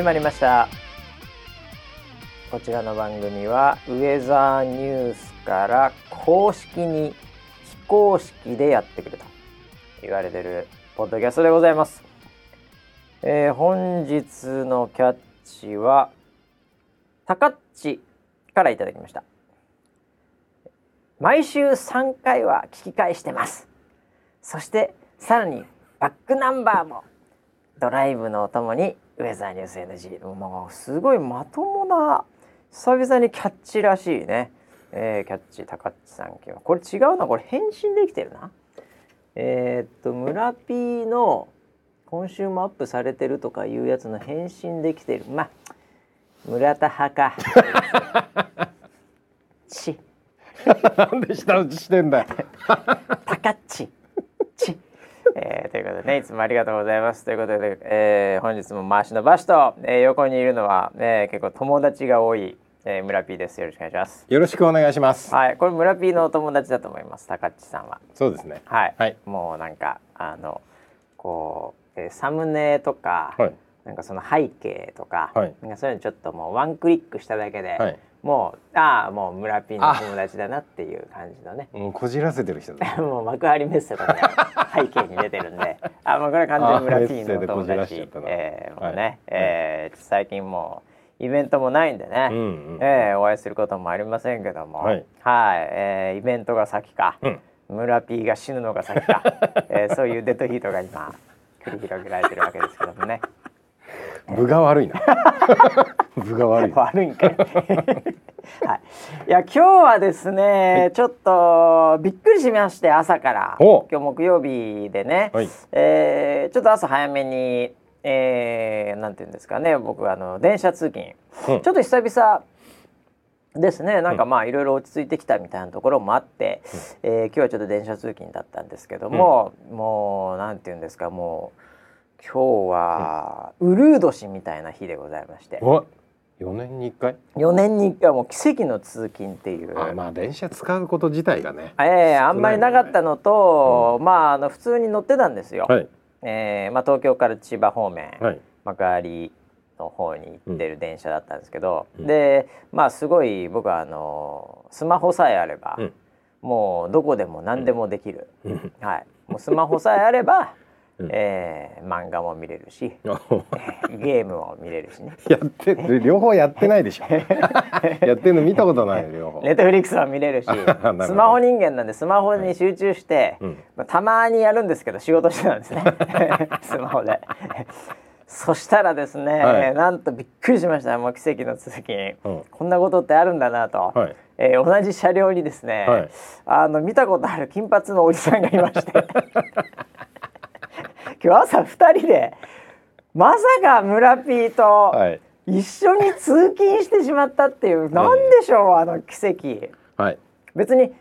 始まりました。こちらの番組はウェザーニュースから公式に非公式でやってくると言われてるポッドキャストでございます、えー、本日のキャッチはタカッチからいただきました。毎週3回は聞き返してます。そしてさらにバックナンバーもドライブのお供にウェザーニュース NG もうすごいまともな久々にキャッチらしいね、えー、キャッチ高知さん今日これ違うなこれ返信できてるな。えー、っと村 P の今週もアップされてるとかいうやつの返信できてる。まあ村田派か。ち。なんで下打ちしてんだよ。高知ちえー、ということでねいつもありがとうございます。ということで、えー、本日も回しのバシと、えー、横にいるのは、えー、結構友達が多い、えー、村 P です。よろしくお願いします。よろしくお願いします。はいこれ村 P のお友達だと思います高知さんは。そうですね。はい、はい、もうなんかあのこう、えー、サムネとか、はい、なんかその背景とか、はい、なんかそういうのちょっともうワンクリックしただけで、はいもうああもう村ピンの友達だなっていう感じのね。もうこじらせてる人だ もう幕張メッセとかね背景に出てるんで。あもうこれ完全に村ピンの友達。えー、もうね、はい、えー、最近もうイベントもないんでね、うんうん、えー、お会いすることもありませんけども。はい、はい。えー、イベントが先か、うん、村 P が死ぬのが先か、えー、そういうデッドヒートが今繰り広げられてるわけですけどもね。部が悪いな。部が悪い。悪いんかい。はい。いや今日はですね、はい、ちょっとびっくりしまして朝から。今日木曜日でね、はい、えー、ちょっと朝早めに、えー、なんていうんですかね。僕あの電車通勤、うん、ちょっと久々ですね。なんかまあいろいろ落ち着いてきたみたいなところもあって、うん、えー、今日はちょっと電車通勤だったんですけども、うん、もうなんていうんですかもう。今日は、うるう年みたいな日でございまして。4年に1回？4年に1回もう奇跡の通勤っていう。あまあ電車使うこと自体がね。ええー、あんまりなかったのと、うん、まああの普通に乗ってたんですよ、はい、えー、まあ、東京から千葉方面、はい、幕張の方に行ってる電車だったんですけど、うん、でまあすごい僕はあのスマホさえあれば、うん、もうどこでも何でもできる、はい。もうスマホさえあればうん、えー、漫画も見れるし、えー、ゲームも見れるしね。やって両方やってないでしょ。やってるの見たことない両方。ネットフリックスは見れるし スマホ人間なんでスマホに集中して、うん、まあ、たまにやるんこけど仕事してたんですね。スマホで。そしたらですね、はい、なんとびっくりしました。もう奇跡の続きに、うん、こんなことってあるんだなと、はい、えー、同じ車両にですね、はい、あの見たことある金髪のおじさんがいまして今日朝2人でまさか村 P と一緒に通勤してしまったっていう、何でしょうあの奇跡、はい、別に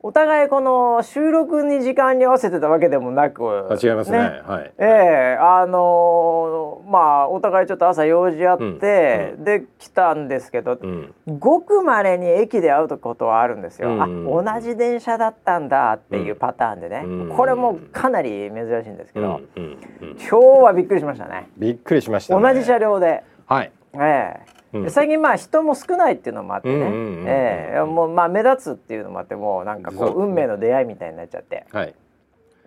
お互いこの収録に時間に合わせてたわけでもなく、違いますね。ね。はい。ええー、あのー、まあお互いちょっと朝用事あって、うん、で来たんですけど、うん、ごく稀に駅で会うことはあるんですよ。うん、あ、同じ電車だったんだっていうパターンでね、これもかなり珍しいんですけど、今日はびっくりしましたね。びっくりしました、ね、同じ車両で。はい。ええ。ーうん、最近まあ人も少ないっていうのもあってね、ええ。もうまあ目立つっていうのもあってもうなんかこう運命の出会いみたいになっちゃって、はい、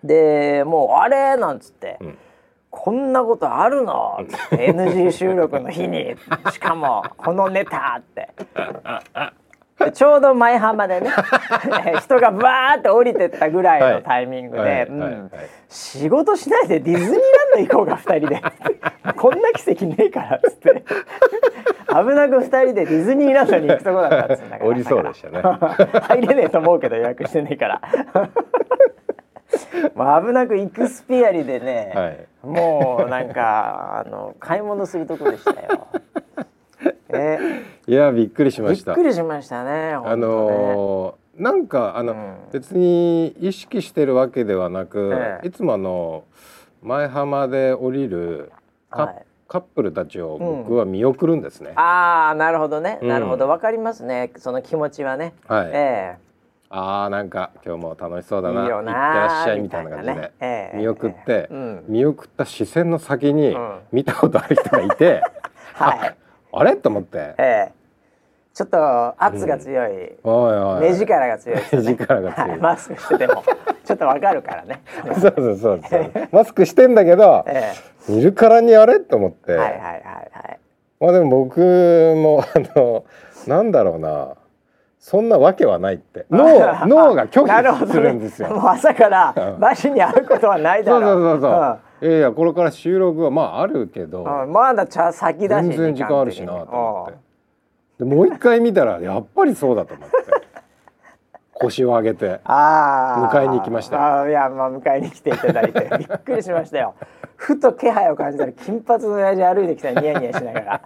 でもうあれなんつって、うん、こんなことあるの？NG 収録の日に。しかもこのネタって ちょうど舞浜でね 人がバーって降りてったぐらいのタイミングで、仕事しないでディズニーランド行こうか2人で。こんな奇跡ねえからっつって。危なく2人でディズニーランドに行くとこだったっつって降りそうでしたね。入れねえと思うけど予約してねえから。もう危なくイクスピアリでね、はい、もうなんかあの買い物するとこでしたよ。え ー、いやびっくりしました。びっくりしましたね。ねあのー、なんかあの、うん、別に意識してるわけではなく、えー、いつもあの前浜で降りるカ,、はい、カップルたちを僕は見送るんですね。うん、ああなるほどね、なるほど。わかりますね。その気持ちはね。はい。えーあーなんか今日も楽しそうだな。行ってらっしゃいみたいな感じで、ね。えー、見送って、えーうん、見送った視線の先に見たことある人がいて、はいあれ？と思って、ええ。ちょっと圧が強い、うん、おいおい。目力が強い、ね、目力が強い、はい、マスクしてても。ちょっとわかるからね。そうそうそうそう。マスクしてんだけど、ええ、いるからにあれ？と思って。はいはいはいはい。まあでも僕も あのなんだろうな。そんなわけはないって。脳 脳が拒否するんですよ、ね、もう朝から場所に会うことはないだろう。そうそうそうそう、うん、いやいやこれから収録はまああるけど、うん、まだ茶先だし全然時間あるしなと思って。でもう一回見たらやっぱりそうだと思って。腰を上げて迎えに行きましたあいやまあ迎えに来ていただいて びっくりしましたよ。ふと気配を感じたら金髪の親父歩いてきたニヤニヤしながら。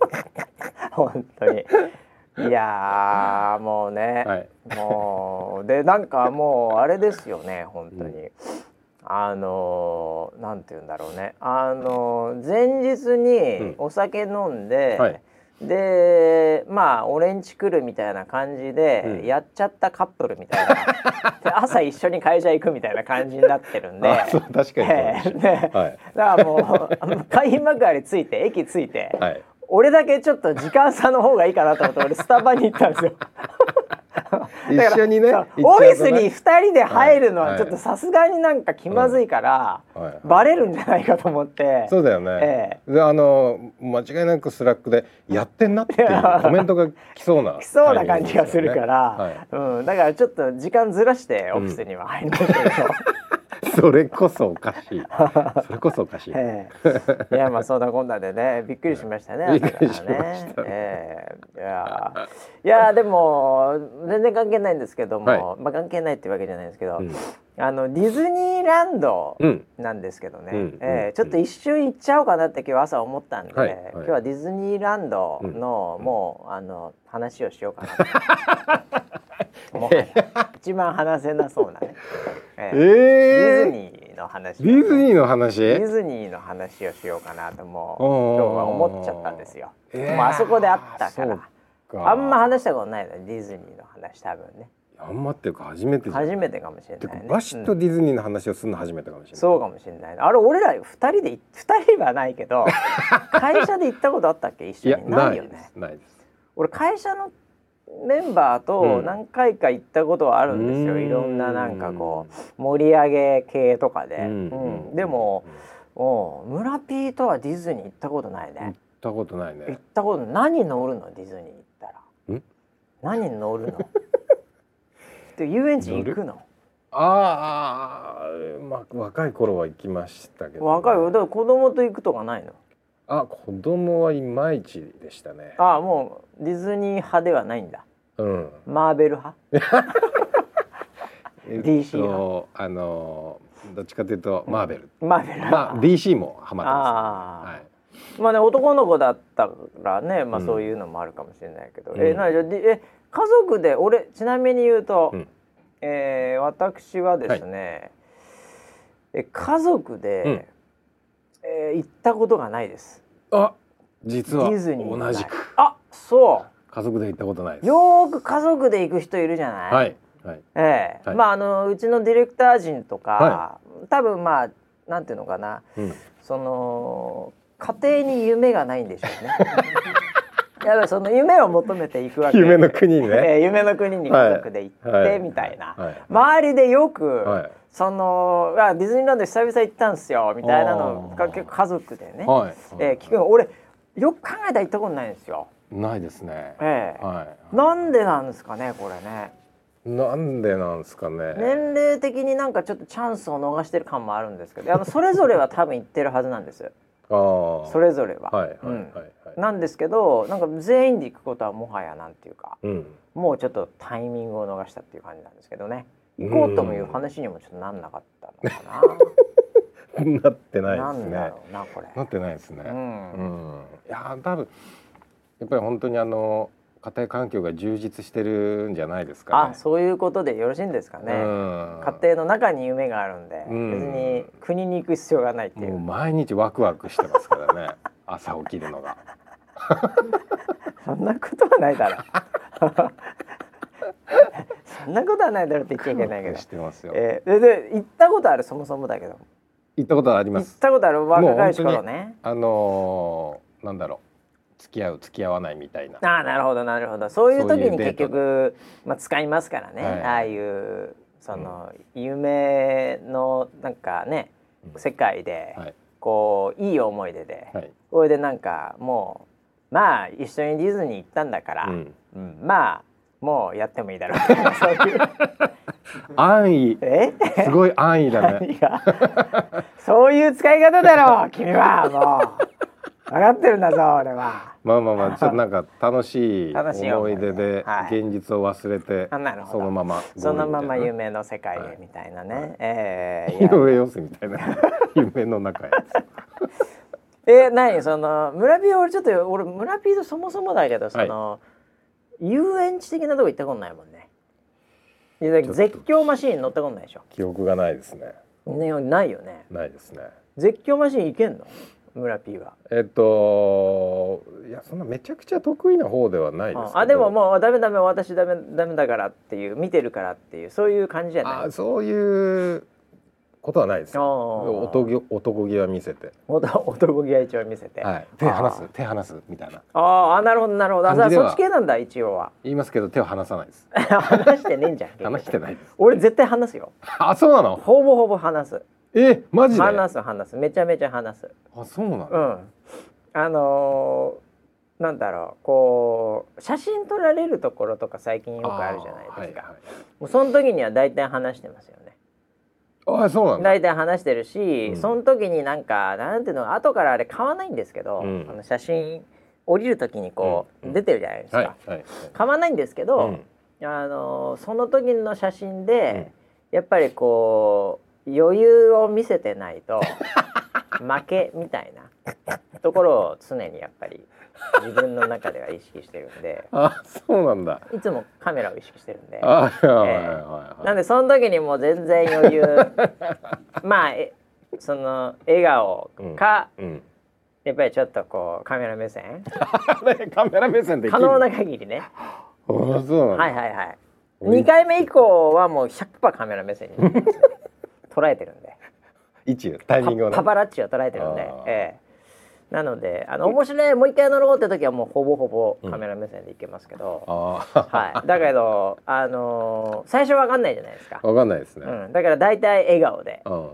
本当に。いやもうね、はい、もうでなんかもうあれですよね本当に、うん、あのなんて言うんだろうね。あの前日にお酒飲んで、うんはい。でまあ俺んち来るみたいな感じで、うん、やっちゃったカップルみたいな。朝一緒に会社行くみたいな感じになってるんで。確かにそう、えー、はい、だからもう海浜幕張着いて駅着いて、はい、俺だけちょっと時間差の方がいいかなと思って俺スタバに行ったんですよ。一緒にねオフィスに2人で入るのはちょっとさすがになんか気まずいから、バレるんじゃないかと思って、そうだよね、ええ、であの間違いなく Slack で「やってんな」っていうコメントが来そうな、来そうな感じがするから、はい、うん、だからちょっと時間ずらしてオフィスには入りましたけど。それこそおかしい。それこそおかしい。えー、いやまあそんなこんなでね びっくりしましたね。びっくりしました、ね。えー、いやいやでも全然関係ないんですけども、はい、まあ関係ないってわけじゃないですけど、うん、あのディズニーランドなんですけどね、うん、えー、ちょっと一瞬行っちゃおうかなって今日朝思ったんで、はいはい、今日はディズニーランドの、もうあの話をしようかな。もう一番話せなそうなね。えー、ディズニーの話、ね、ディズニーの話？ディズニーの話をしようかなともう今日は思っちゃったんですよ。えー、もうあそこであったから。あんま話したことないのディズニーの話多分ね。あんまっていうか初めて初めてかもしれない、ね、バシッとディズニーの話をするの初めてかもしれない、うん、そうかもしれないあれ俺ら二人で二人はないけど 会社で行ったことあったっけ？一緒に。ないよね。ないです。俺会社のメンバーと何回か行ったことはあるんですよ、うん、いろんななんかこう盛り上げ系とかで、うん、でも、お村ピーとはディズニー行ったことないね。行ったことないね。行ったこと何乗るの？ディズニー行ったら。何乗るの？で遊園地行くの？ああまあ若い頃は行きましたけど、ね、若いだから子供と行くとかないの？あ子供はいまいちでしたね。ああもうディズニー派ではないんだ。うん。マーベル派？DC 派？あのどっちかというとマーベル、マーベルまあ DC もハマってます、はい、まあね男の子だったらねまあそういうのもあるかもしれないけど、うん、えなじゃえ家族で俺ちなみに言うと、うん、えー、私はですね、はい、え家族で、うん。えー、行ったことがないです。あ、実は同じく。あ、そう。家族で行ったことないよく家族で行く人いるじゃない？はい。はい、ええ。ーはい、まああのうちのディレクター陣とか、はい、多分まあなんていうのかな、うん、その家庭に夢がないんでしょうね。やっぱりその夢を求めていくわけ夢の国にね、えー、夢の国に家族で行って、みたいな、周りでよく、そのあディズニーランド久々行ったんですよみたいなのが結構家族でね、はい、えー、聞く俺よく考えたら行ったことないんですよ。ないですね。ええー、はい。なんでなんですかねこれね。なんでなんですかね。年齢的になんかちょっとチャンスを逃してる感もあるんですけど、あのそれぞれは多分行ってるはずなんです。あそれぞれは。なんですけど、なんか全員で行くことはもはやなんていうか、うん、もうちょっとタイミングを逃したっていう感じなんですけどね。行こうともいう話にもちょっとなんなかったのかな。なってないですね。なこれ。なってないですね。うん。うん、いや多分やっぱり本当にあの家庭環境が充実してるんじゃないですか、ね、あそういうことでよろしいんですかね。家庭の中に夢があるんで、うん、別に国に行く必要がないっていう。う毎日ワクワクしてますからね。朝起きるのが。そんなことはないだろう。そんなことはないだろうって言っちゃいけないけど。知ってますよ。えー、で行ったことある？そもそもだけど。行ったことあります。行ったことある若い頃ね。あのなんだろう付き合う付き合わないみたいな。あなるほどなるほど。そういう時に結局まあ、使いますからね、はい、ああいうその、うん、夢のなんかね世界で、はい、こういい思い出で、はい、これでなんかもうまあ一緒にディズニー行ったんだから、うん、うん、まあもうやってもいいだろう。安易。え？すごい安易だね。そういう使い方だろう君はもう分かってるんだぞ俺は。まあまあまあ ちょっとなんか楽しい思い出で。現実を忘れて、はい、そのままそのまま夢の世界へみたいなね、はい、ええー、井上陽水みたいな。夢の中へ。えー、何？その村ピー俺ちょっと俺村ピーとそもそもだけどその、はい、遊園地的なとこ行ったことないもんね。絶叫マシーン乗ったことないでしょ。記憶がないですね。ねないよね。ないですね。絶叫マシーンいけんの？村 P は。えっといやそんなめちゃくちゃ得意な方ではないですあでももうダメダメ私ダメダメだからっていう見てるからっていうそういう感じじゃない？あそういうことはないです。男気男気は見せて。男気は一応見せて、はい、手離す手離すみたいな。ああなるほどなるほど。あそっち系なんだ一応は。言いますけど手を離さないです。離してねえんじゃん離してないです。俺絶対離すよ。あそうなの？ほぼほぼ離すえマジで？離す離す。めちゃめちゃ離す。あそうなの？うん。あのー、なんだろうこう写真撮られるところとか最近よくあるじゃないですか、はいはい、もうその時には大体話してますよね。あそうなん大体話してるし、うん、その時になんかなんていうの後からあれ買わないんですけど、うん、あの写真降りる時にこう、うん、出てるじゃないですか、はいはい、買わないんですけど、あのその時の写真で、やっぱりこう余裕を見せてないと 負けみたいな。ところを常にやっぱり自分の中では意識してるんで。あそうなんだ。いつもカメラを意識してるんで。あ、えー、なんでその時にもう全然余裕。まあえその笑顔か、うんうん、やっぱりちょっとこうカメラ目線。カメラ目線で可能な限りね。はいはいはい。2回目以降はもう100%カメラ目線に捉えてるんで。位置タイミングを、ね、パパラッチを捉えてるんで。ええ。ーなのであの面白いもう一回乗ろうって時はもうほぼほぼカメラ目線でいけますけど、うん、はい、だけどあのー、最初わかんないじゃないですか。わかんないですね、うん、だから大体笑顔で、うん、は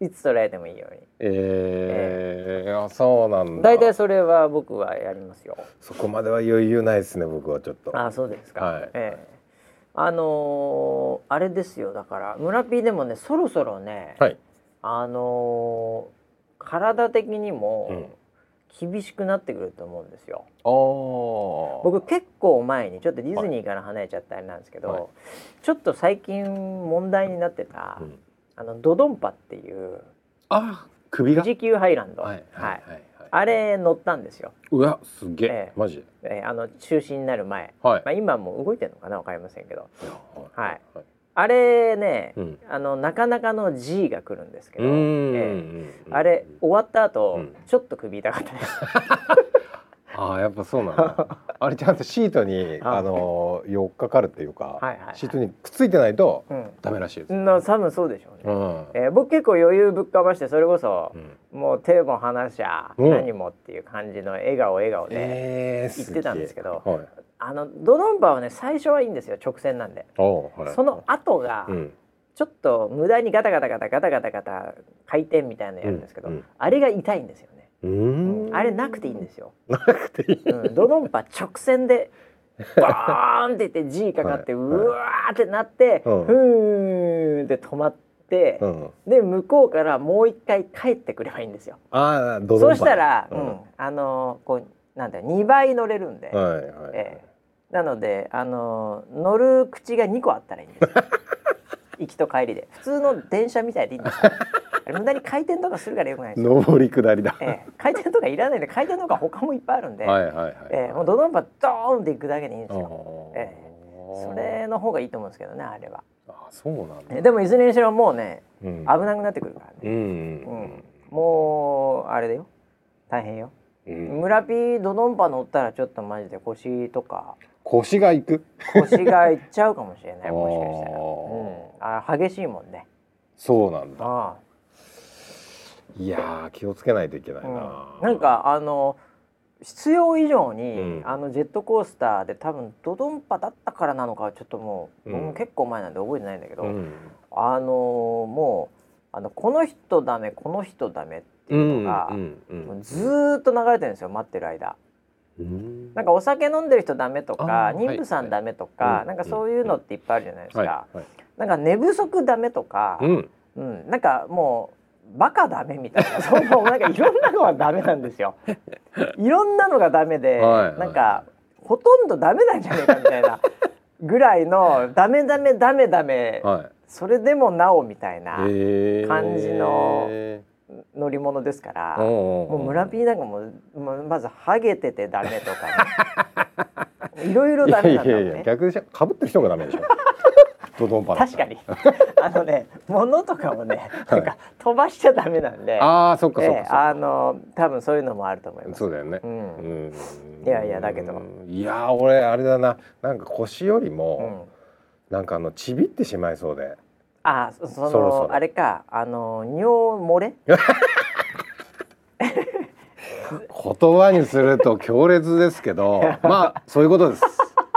い。いつ捉えてもいいように。えー、えー、あそうなんだ。大体それは僕はやりますよ。そこまでは余裕ないですね僕はちょっと。あそうですか、はい、えーあのー、あれですよだから村 P でもねそろそろね、はい、あのー体的にも厳しくなってくると思うんですよ。僕結構前にちょっとディズニーから離れちゃったあれなんですけど、はい、ちょっと最近問題になってた、うん、あのドドンパっていうあ首が？富士急ハイランド、はい、はい、あれ乗ったんですよ。うわすげえ、えー、マジ？えー、あの中止になる前、はい、まあ今も動いてるのかな？わかりませんけど、はい、はい。あれね、うん、あのなかなかの G が来るんですけど、えー、あれ終わった後、うん、ちょっと首痛かったです。ああやっぱそうなんだ。あれちゃんとシートにあの寄っかかるっていうか、はいはいはい、シートにくっついてないと、うん、ダメらしいです。な多分そうでしょうね。うん、えー、僕結構余裕ぶっかましてそれこそ、うん、もう手も離しちゃ、何もっていう感じの笑顔笑顔で言ってたんですけど、え。ー、あのドドンパはね最初はいいんですよ直線なんで、はい、その後が、ちょっと無駄にガタガタガタガタガタガタ回転みたいなのやるんですけど、うん。うん、あれが痛いんですよね。うん。あれなくていいんですよ。なくていい、うん、ドドンパ直線でバーンっていって G かかって、はい、うわーってなって、はい、ふーんって止まって、うん、で向こうからもう一回帰ってくればいいんですよ。ああそうしたら、うん、あのこうなんだ2倍乗れるんで、はいはいえー、なのであの乗る口が2個あったらいいんです 行きと帰りで。普通の電車みたいでいいんです無駄に回転とかするからよくないです上り下りだ、えー、回転とかいらないんで回転とか他もいっぱいあるんで、はいはいはい、えー、もうドドンパドーンっていくだけでいいんですよ、えー、それの方がいいと思うんですけどねあれは。あそうなんだ、えー、でもいずれにしろもうね、うん、危なくなってくるからね、うん、うん、もうあれだよ。大変よ。うん、村ピードドンパ乗ったらちょっとマジで腰とか。腰がいく？腰がいっちゃうかもしれない。もしかしたら、うん、あ激しいもんね。そうなんだいや気をつけないといけないな、うん、なんかあの必要以上に、うん、あのジェットコースターで多分ドドンパだったからなのかちょっともう、うん、結構前なんで覚えてないんだけど、うん、あのもうあのこの人ダメこの人ダメっていうのが、ずっと流れてるんですよ待ってる間。なんかお酒飲んでる人ダメとか妊婦さんダメとか、はい、なんかそういうのっていっぱいあるじゃないですか。はい。はい、なんか寝不足ダメとか、うん、なんかもうバカダメみたいなそうなんかいろんなのがダメなんですよ。いろんなのがダメで、はいはい、なんかほとんどダメなんじゃねえかみたいなぐらいのダメダメダメダメ、はい、それでもなおみたいな感じの乗り物ですから、もう村 P なんかもうまずハゲててダメとか、ね、いろいろダメなんだもんね。いやいや逆でしょ。被ってる人がダメでしょ。ドドンパ確かに。あのね物とかもねなんか飛ばしちゃダメなんで、ああそっかそっか、えー、あの多分そういうのもあると思います。そうだよね、うん、うん。いやいやだけど。いや俺あれだな。なんか腰よりも、うん、なんかあのちびってしまいそうで。あそのそろ。あれかあの尿漏れ？言葉にすると強烈ですけどまあそういうことです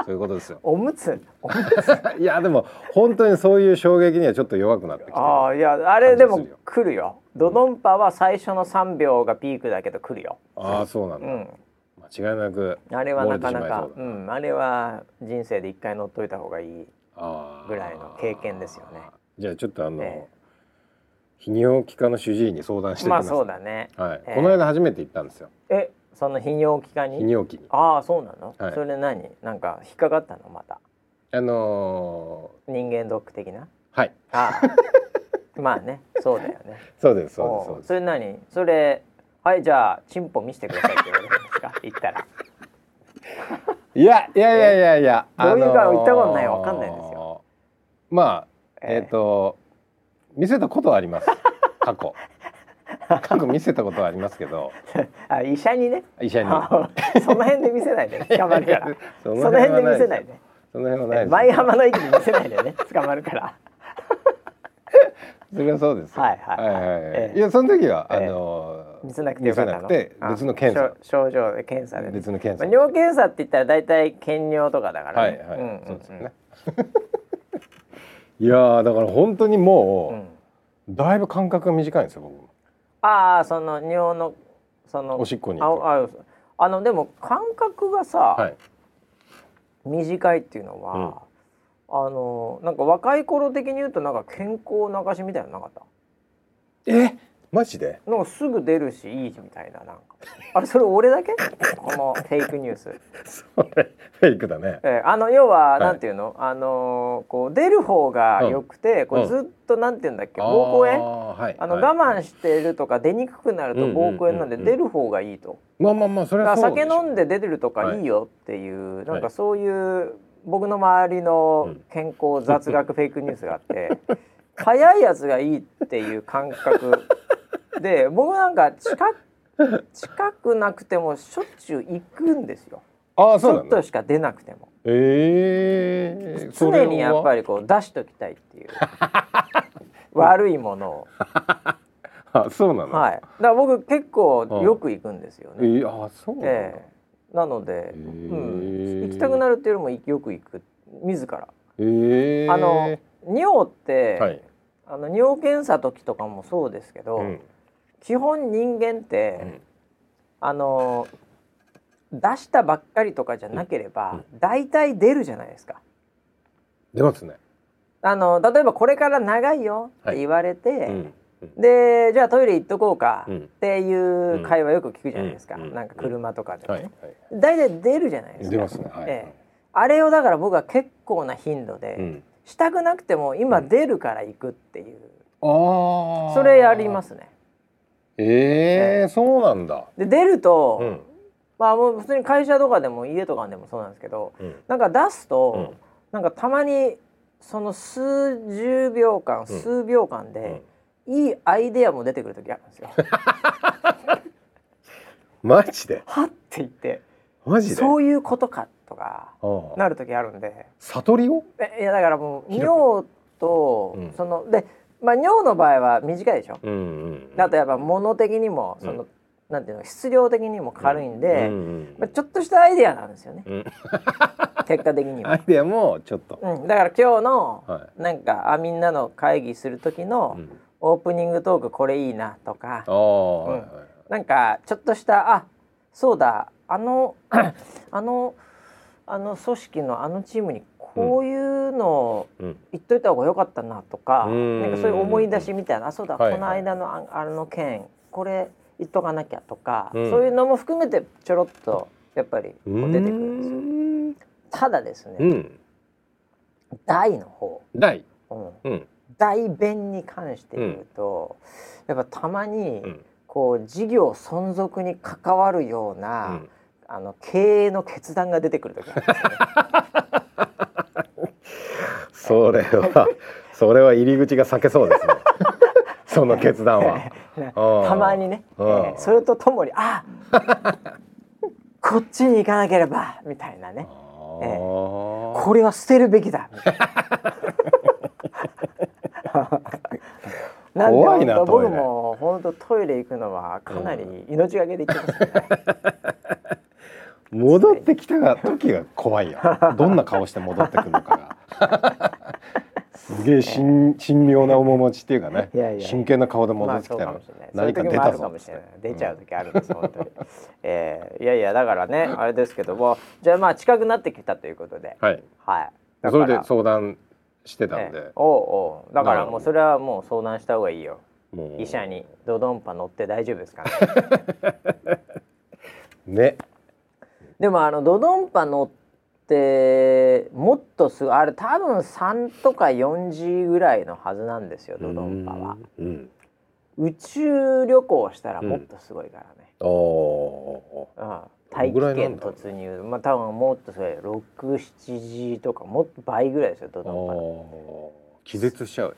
そういうことですよ。おむつ？いやでも本当にそういう衝撃にはちょっと弱くなってきて。ああいやあれでも来るよ。ドドンパは最初の三秒がピークだけど来るよ。ああそうなんだ。うん、間違いなく。あれはなかなかうんあれは人生で一回乗っといた方がいいぐらいの経験ですよね。じゃあちょっとあの。えー泌尿器科の主治医に相談してまあそうだね。はい、えー、この間初めて行ったんですよ。え、その泌尿器科に？泌尿器。にああそうなの、はい、それ何？なんか引っかかったの？また。あのー、人間ドック的な？はい。あまあねそうだよね。そうですそうですそれ何？それはいじゃあチンポ見せてくださいって言われるんですか？言ったら。いやいやいやいやいやどういうか言ったことない？わかんないんですよ。まあえっ、ー、と、見せたことはあります。過去 過去見せたことはありますけど。あ医者にね。医者に。その辺で見せないで、ね、捕まるから。その辺で見せないでその辺はない舞浜の駅で見せないでね。捕まるから。それはそうですはいはいはい、ええ、いやその時は、あの見せなくてよかったの。別の検査。症状で検査で別の検査、尿検査って言ったら大体検尿とかだからね。はいはい、そうですね。いやだから本当にもう、だいぶ間隔が短いんですよ僕ああその尿のそのおしっこにあああのでも感覚がさ、はい、短いっていうのは、うん、あのなんか若い頃的に言うとなんか健康流しみたいなのなかった？え？マジで？なんかすぐ出るしいいみたいななんかあれそれ俺だけ？このフェイクニュース。それフェイクだね、えー、あの要は、はい、なんていうの？あのー、こう出る方がよくて、うん、こうずっとなんていうんだっけ？膀胱炎？あ、はい、あの、我慢してるとか出にくくなると膀胱炎なんで出る方がいいと、まあまあまあそれは酒飲んで出てるとかい。いよっていう、はい、なんかそういう僕の周りの健康雑学フェイクニュースがあって 早いやつがいいっていう感覚で僕なんか近近くなくてもしょっちゅう行くんですよ。あそうちょっとしか出なくても。えー、常にやっぱりこう出しときたいっていう 悪いものを。あそうなの？はい。だから僕結構よく行くんですよね。えー、あそうなの、えー、なので、うん、行きたくなるっていうよりもよく行く自ら。えー、あの尿って、はい、あの尿検査時とかもそうですけど。うん基本人間って、うん、あの出したばっかりとかじゃなければ、うん、大体出るじゃないですか。出ますね。あの例えばこれから長いよって言われて、はいうん、でじゃあトイレ行っとこうかっていう会話よく聞くじゃないですか、なんか車とかでね、はい。はい、大体出るじゃないですか。出ますね、はい、ええ、あれをだから僕は結構な頻度で、したくなくても今出るから行くっていう、それやりますね。えー、そうなんだ。で出ると、うん、まあもう普通に会社とかでも家とかでもそうなんですけど、うん、なんか出すと、うん、なんかたまにその数十秒間、数秒間で、いいアイデアも出てくる時あるんですよ。マジで？はって言ってマジで？そういうことかとかなる時あるんで。悟りを？いやだからもう尿と、うん、そのでまあ尿の場合は短いでしょ、うんうんうん、あとやっぱ物的にもその、なんていうの質量的にも軽いんで、うん。うんまあ、ちょっとしたアイデアなんですよね、うん、結果的には。アイデアもちょっと、うん、だから今日の、はい、なんかあみんなの会議する時の、オープニングトークこれいいなとか、うん、なんかちょっとしたあそうだあの あのあの組織のあのチームにこういうのを言っといた方が良かったなとか、うん、なんかそういう思い出しみたいな、あそうだ、はい。はい、この間のああの件これ言っとかなきゃとか、うん、そういうのも含めてちょろっとやっぱり出てくるんですよ。ただですね、うん、大の方。大、うん、大弁に関して言うと、やっぱたまに、こう事業存続に関わるような、あの経営の決断が出てくる時なん。ですね。それは それは入り口が避けそうですね。その決断は。たまにね、えー、それとともにあこっちに行かなければみたいなね、えー、これは捨てるべきだなんで怖いな僕も本当トイレ行くのはかなり命がけで行ってますね。戻ってきたが時が怖いよ。どんな顔して戻ってくるのかが。すげえ神神妙な面持ちっていうかね真剣な顔で戻ってきたら、何か出たぞ。出ちゃう時あるんです、うん、本当に、えー、いやいやだからねあれですけどもじゃあまあ近くなってきたということで。はい、はい、それで相談してたんで、おおだからもうそれはもう相談した方がいいよ。医者に。ドドンパ乗って大丈夫ですかね。ね。でもあのドドンパ乗ってってもっとすあれ多分3とか4時ぐらいのはずなんですよドドンパは、うん、宇宙旅行したらもっとすごいからね、うん、お大気圏突入。まあ多分もっとそれ67時とかもっと倍ぐらいですよドドンパの気絶しちゃう。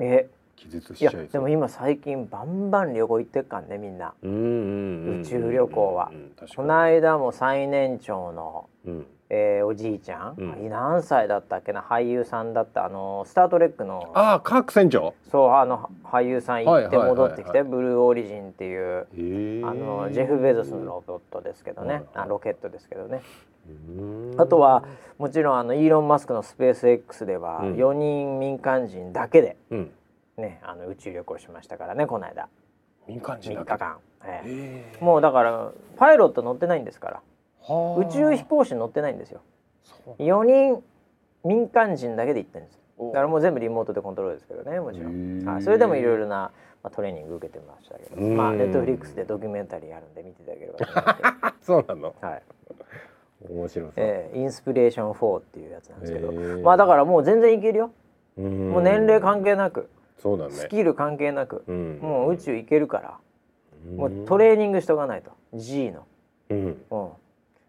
え。気絶しちゃう。でも今最近バンバン旅行行ってっかんねみんな。宇宙旅行は。この間も最年長の、うんえー、おじいちゃん、うん、何歳だったっけな？俳優さんだったあのスター・トレックの。ああカーク船長。そうあの俳優さん行って戻ってきて、ブルーオリジンっていうあのジェフ・ベゾスのロケットですけどね、あロケットですけどね。あとはもちろんあのイーロン・マスクのスペース X では4人民間人だけで、うん、ね、あの宇宙旅行しましたからねこの間。民間人3日間、えー、もうだからパイロット乗ってないんですから宇宙飛行士乗ってないんですよ。4人民間人だけで行ってるんです。だからもう全部リモートでコントロールですけどねもちろん、はい、それでもいろいろな、まあ、トレーニング受けてましたけど。まあネットフリックスでドキュメンタリーあるんで見ていただければそうなの？はい。面白そう、えー、インスピレーション4っていうやつなんですけど。まあだからもう全然いけるよ。もう年齢関係なく。そうだね。スキル関係なく、もう宇宙行けるから。もうトレーニングしとかないと。G の、うん、うん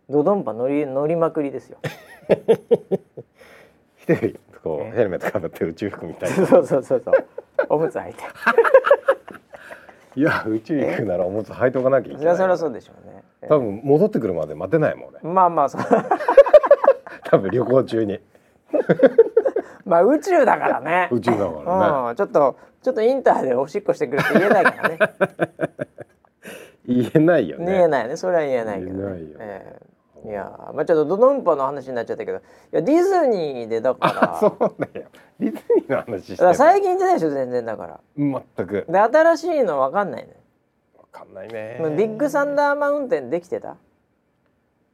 ドドンパ乗り乗りまくりですよ。一人こうヘルメットかぶって宇宙服みたいな。そうそうそうそう。おむつ履いて。いや宇宙行くならおむつ履いておかなきゃいけない。そりゃそうでしょうね。多分戻ってくるまで待てないもんね。まあまあそう。多分旅行中に。まあ宇宙だからね。宇宙だからね。うん、ちょっとちょっとインターでおしっこしてくれって言えないからね。言えないよね。言えないね。それは言えないけど、ね。言えないよ。えーいやまあちょっとドドンパの話になっちゃったけどいやディズニーでだから。そうだよ。ディズニーの話して最近じゃないでしょ全然だから。全く。で新しいの分かんないね。分かんないね。ビッグサンダーマウンテンできてた？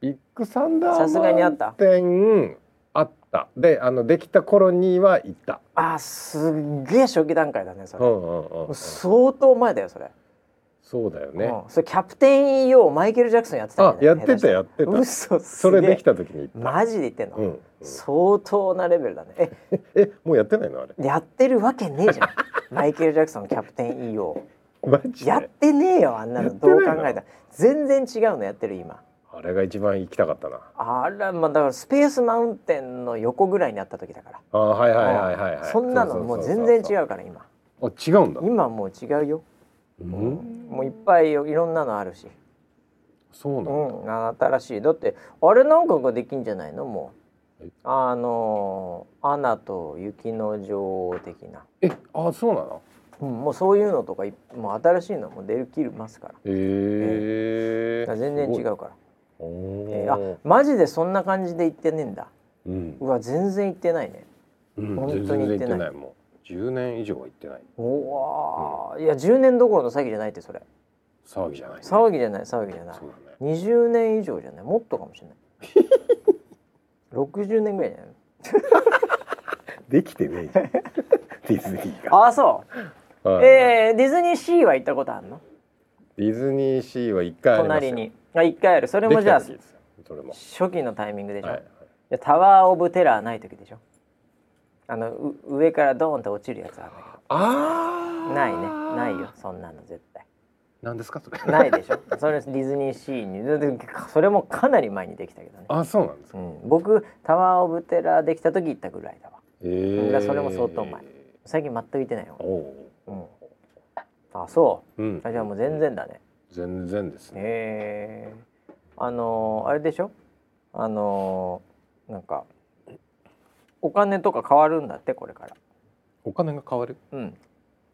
ビッグサンダーマウンテンあった。であのできた頃には行った。あすっげえ初期段階だねそれ、うんうんうん、相当前だよそれそうだよね、うん、それキャプテン EO マイケル・ジャクソンやってたんやってたやってた。嘘それできた時にマジで言ってんの、うんうん、相当なレベルだね。え えもうやってないのあれ？やってるわけねえじゃん。マイケル・ジャクソンキャプテン EO マジやってねえよあんなの。どう考えたら。全然違うのやってる今。あれが一番行きたかったな。あらまあだからスペースマウンテンの横ぐらいにあった時だから。あはいはいはいはい、はい、そんなのもう全然違うから今。あ違うんだ。今もう違うよもういっぱいいろんなのあるし。そうなんだ、うん、新しい。だってあれなんかができんじゃないの？もう。あの「アナと雪の女王」的な。えあそうなの？うん、もうそういうのとかもう新しいのも出るきるますから。へえー、全然違うから。えー、あマジでそんな感じで言ってねえんだ、うん、うわ全然言ってないね、うん、本当に言ってないもう10年以上は行ってない。おわ、うん、いや10年どころの詐欺じゃないってそれ。騒ぎじゃない、ね、騒ぎじゃない騒ぎじゃない、ね、20年以上じゃない。もっとかもしれない。60年ぐらいじゃないできてねえ ディズニーが。あそう、はい、えー、ディズニーシーは行ったことあるの？ディズニーシーは一回あります隣に。あ一回ある。それもじゃあ初期のタイミングでしょ、はいはい、タワーオブテラーない時でしょあの上からドーンと落ちるやつあるんだけど。あないね。ないよ。そんなの絶対。何ですかそれ？ないでしょ。それディズニーシーに。それもかなり前にできたけどね。あそうなんですか、うん、僕タワーオブテラーできた時行ったぐらいだわ。えー、それも相当前。最近全く行ってないよう。ん、あそう、うん、あじゃあもう全然だね。全然ですね。えー、あのー、あれでしょ？あのー、なんかお金とか変わるんだってこれから。お金が変わる？うん。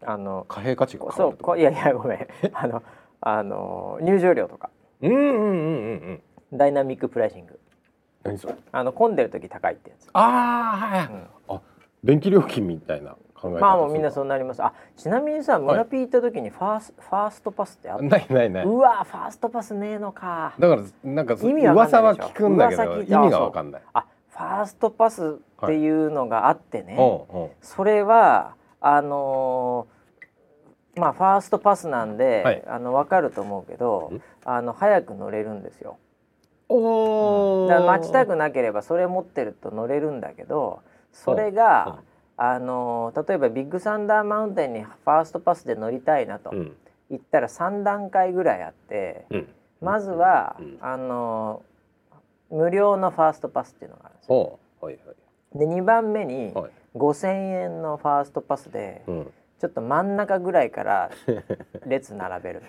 あの貨幣価値が変わるそういやいやごめん。あのあの入場料とか。うんうんうんうんうん。ダイナミックプライシング。何それ？あの混んでる時高いってやつ。ああはい、うん、あ電気料金みたいな考えまあもうみんなそうなります。あちなみにさ村ピー行った時にファース、はい、ファーストパスってあった？ないないない。うわファーストパスねえのか。だからなんか意味噂は聞くんだけど意味がわかんない。あファーストパスっていうのがあってね、はい、それはあのー、まあファーストパスなんで、はい、あの分かると思うけどあの早く乗れるんですよ。おだから待ちたくなければそれ持ってると乗れるんだけどそれがあの例えばビッグサンダーマウンテンにファーストパスで乗りたいなと言ったら3段階ぐらいあって、うん、まずは、うん、あの無料のファーストパスっていうのがあるんですよ。はいはい、で2番目に、はい、5,000円のファーストパスで、うん、ちょっと真ん中ぐらいから 列並べる。